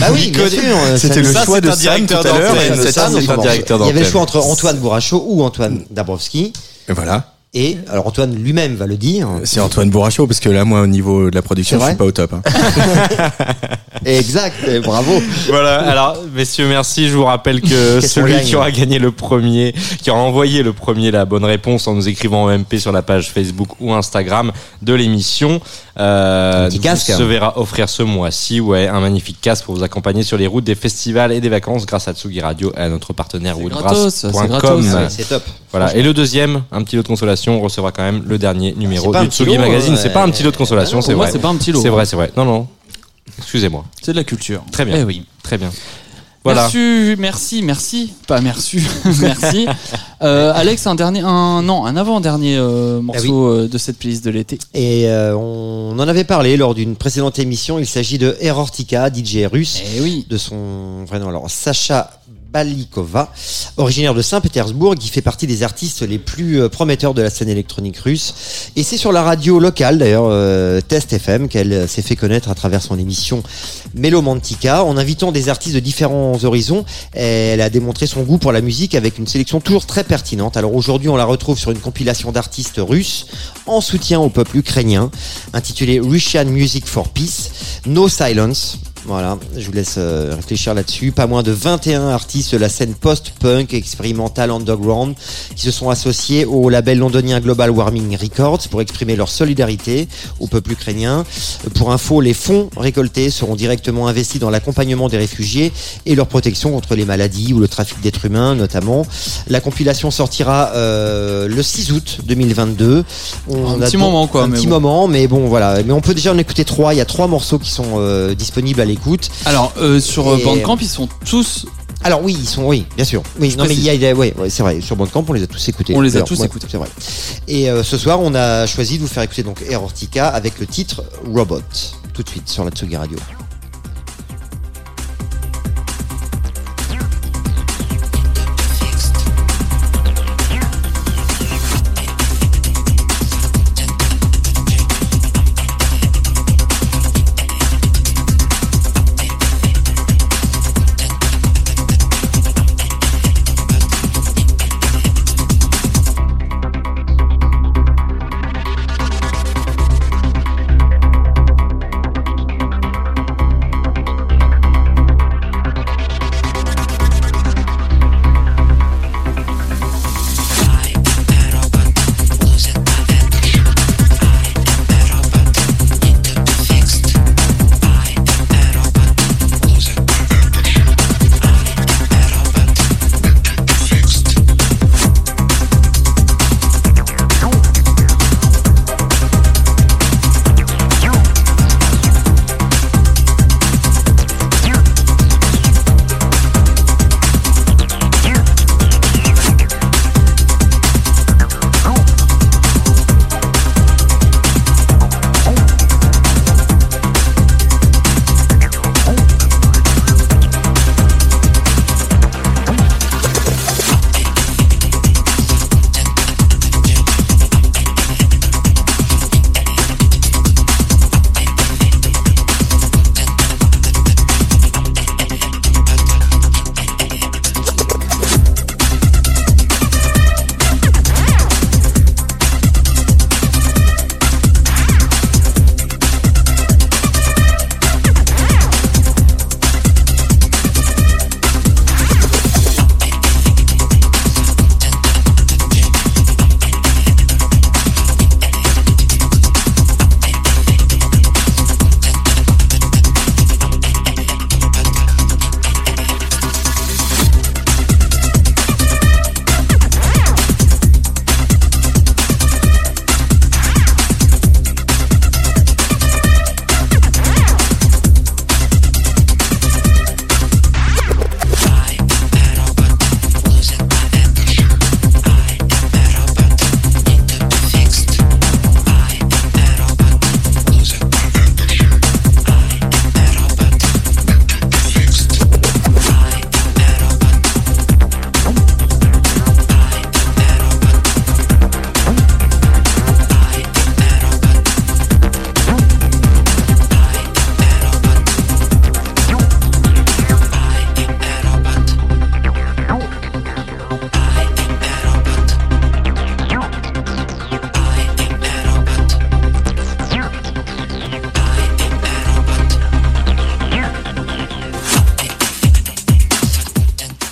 Bah oui, bien sûr. euh, C'était le Ça, choix de un Sam directeur tout à l'heure. c'est un directeur Il y avait le choix entre Antoine Bourrachaud ou Antoine Dabrowski. Et voilà. Et alors Antoine lui-même va le dire. C'est Antoine Bourrachaud, parce que là, moi, au niveau de la production, je suis pas au top. hein. Exact, et bravo. Voilà, alors messieurs, merci. Je vous rappelle que Qu'est-ce qu'on celui gagne qui aura gagné le premier, qui aura envoyé le premier la bonne réponse en nous écrivant en MP sur la page Facebook ou Instagram de l'émission, euh, Un petit casque. se verra offrir ce mois-ci, ouais, un magnifique casque pour vous accompagner sur les routes des festivals et des vacances grâce à Tsugi Radio et à notre partenaire gratos, c'est gratos. woodbrass.com. Ouais, c'est top. Voilà. Et le deuxième, un petit lot de consolation, on recevra quand même le dernier numéro pas un du petit Tsugi lot, Magazine. euh, C'est pas un petit lot de consolation, euh, c'est Pour moi, vrai. c'est pas un petit lot. C'est vrai, c'est vrai. Non, non. Excusez-moi. C'est de la culture. Très bien. Eh oui. Très bien. Voilà. Merci, merci, merci. Pas merci, merci. Euh, Alex, un dernier, un non, un avant-dernier euh, morceau euh, de cette playlist de l'été. Et euh, on en avait parlé lors d'une précédente émission. Il s'agit de Erortica, DJ russe, Eh oui. de son vrai nom alors Sacha Balikova, originaire de Saint-Pétersbourg, qui fait partie des artistes les plus euh, prometteurs de la scène électronique russe. Et c'est sur la radio locale, d'ailleurs, euh, Test FM, qu'elle euh, s'est fait connaître à travers son émission Melomantica, en invitant des artistes de différents horizons. Elle a démontré son goût pour la musique avec une sélection toujours très pertinente. Alors aujourd'hui, on la retrouve sur une compilation d'artistes russes en soutien au peuple ukrainien, intitulée Russian Music for Peace, No Silence. Voilà, je vous laisse euh, réfléchir là-dessus. Pas moins de 21 artistes de la scène post-punk expérimentale underground qui se sont associés au label londonien Global Warming Records pour exprimer leur solidarité au peuple ukrainien. Pour info, les fonds récoltés seront directement investis dans l'accompagnement des réfugiés et leur protection contre les maladies ou le trafic d'êtres humains notamment. La compilation sortira euh, le 6 août 2022. On Un petit moment, quoi, Un mais petit bon. moment, mais bon voilà. Mais on peut déjà en écouter trois. Il y a trois morceaux qui sont euh, disponibles à l'écoute. Alors euh, sur euh, Et- Bandcamp, ils sont tous. Alors oui, ils sont, oui, bien sûr. Oui, non mais il y a, il y a- ouais, ouais, c'est vrai. Sur Bandcamp, on les a tous écoutés. On les a tous ouais, écoutés. C'est vrai. Et euh, ce soir, on a choisi de vous faire écouter donc Erortica avec le titre Robot. Tout de suite sur la Tsugi Radio.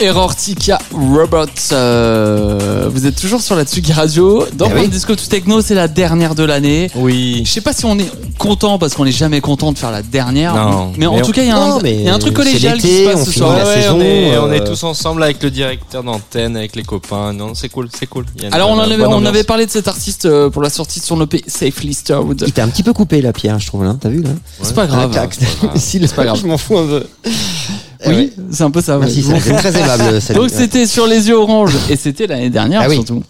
Erortica Robots. euh, vous êtes toujours sur la Tsugi Radio. Dans Eh oui. Disco Tout Techno, c'est la dernière de l'année. Oui. Je sais pas si on est content parce qu'on est jamais content de faire la dernière. Non, mais en tout cas, il y, a un- mais il y a un truc c'est collégial qui l'été, se passe on ce finit soir. la Ouais, saison, on, est, euh, on est tous ensemble avec le directeur d'antenne, avec les copains. Non, c'est cool, c'est cool. Y a Alors, on, avait, on parlé de cet artiste euh, pour la sortie de son EP Safely Stowed. Il t'a un petit peu coupé la pierre, je trouve, là. T'as vu, là C'est pas grave. Ah. Si, le- pas grave. Je m'en fous un peu. Oui, ouais. c'est un peu ça. Merci, ça, c'est très aimable. Samy. Donc, c'était sur les yeux oranges et c'était l'année dernière Ah oui. surtout.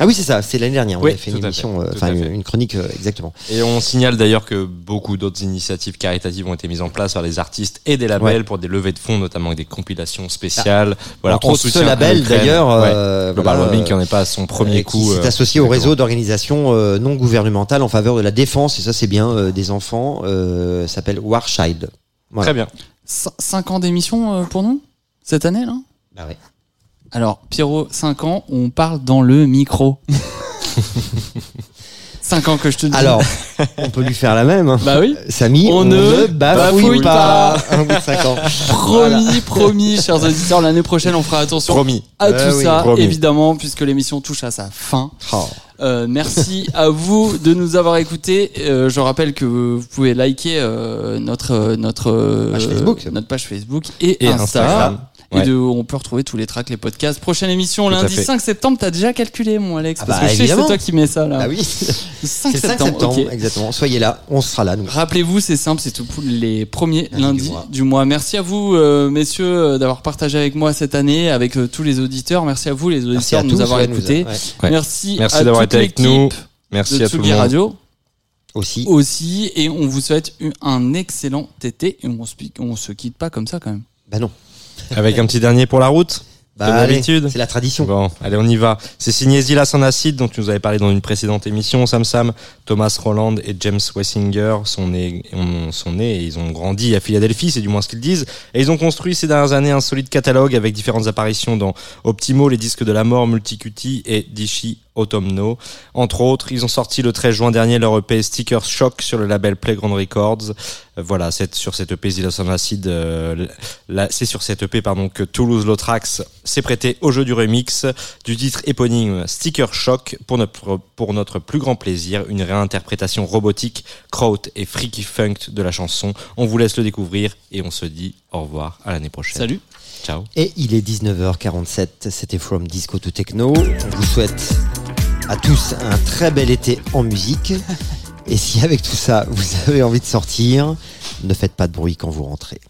Ah oui, c'est ça, c'est l'année dernière. On Oui, a fait tout une émission, fait, euh, enfin une, fait. une chronique, euh, exactement. Et on signale d'ailleurs que beaucoup d'autres initiatives caritatives ont été mises en place par des artistes et des labels Ouais. pour des levées de fonds, notamment avec des compilations spéciales. voilà, Entre on ce label, d'ailleurs, Ouais. euh, Global voilà, Warming qui euh, en est pas à son premier euh, coup. qui s'est euh, associé au réseau d'organisations euh, non gouvernementales en faveur de la défense, et ça c'est bien, euh, des enfants, euh, s'appelle Warchild. Voilà. Très bien. 5 ans d'émission euh, pour nous cette année là? Bah ouais. Alors, Pierrot, 5 ans, on parle dans le micro. 5 ans que je te dis. Alors, on peut lui faire la même. hein. bah oui. Samy, On on, ne bafouille, pas. De cinq ans. Promis, promis, chers auditeurs, l'année prochaine, on fera attention Promis. à Ouais, tout oui, ça, promis. évidemment, puisque l'émission touche à sa fin. Oh. Euh, merci à vous de nous avoir écoutés. Euh, je rappelle que vous pouvez liker euh, notre notre euh, Page Facebook. notre page Facebook et, Et Insta. Instagram. Et on peut retrouver tous les tracks, les podcasts. Prochaine émission Tout lundi fait. 5 septembre. T'as déjà calculé, mon Alex, Ah parce bah, que je sais que c'est toi qui mets ça là. Ah oui, 5 c'est 5 septembre. septembre, exactement. Soyez là, on sera là, nous. Rappelez-vous, c'est simple, c'est tout pour les premiers Lundi lundis du mois. du mois. Merci à vous, euh, messieurs, euh, d'avoir partagé avec moi cette année, avec euh, tous les auditeurs. Merci à vous, les auditeurs, de nous avoir écoutés. ouais. Ouais. Merci, Merci à d'avoir toute été avec nous. l'équipe Merci de à tout le monde. Radio Aussi. aussi, et on vous souhaite un excellent été. Et on se, on se quitte pas comme ça quand même. Bah non. Avec un petit dernier pour la route. Bah. C'est la tradition. Bon, allez, on y va. C'est signé Zilla San Acid, dont tu nous avais parlé dans une précédente émission, Sam Sam. Thomas Roland et James Wessinger sont nés, ont- sont nés et ils ont grandi à Philadelphie, c'est du moins ce qu'ils disent. Et ils ont construit ces dernières années un solide catalogue avec différentes apparitions dans Optimo, les disques de la mort, Multicuti et Dishi Autumno. Entre autres, ils ont sorti le 13 juin dernier leur EP Sticker Shock sur le label Playground Records. Euh, voilà, c'est sur cette EP Acid, euh, c'est sur cette EP pardon que Toulouse Lotrax s'est prêté au jeu du remix du titre éponyme Sticker Shock pour notre pour notre plus grand plaisir, une réinterprétation robotique, kraut et freaky funk de la chanson. On vous laisse le découvrir et on se dit au revoir à l'année prochaine. Salut. Ciao. Et il est 19h47, c'était From Disco to Techno. On vous souhaite à tous un très bel été en musique. Et si avec tout ça, vous avez envie de sortir, ne faites pas de bruit quand vous rentrez.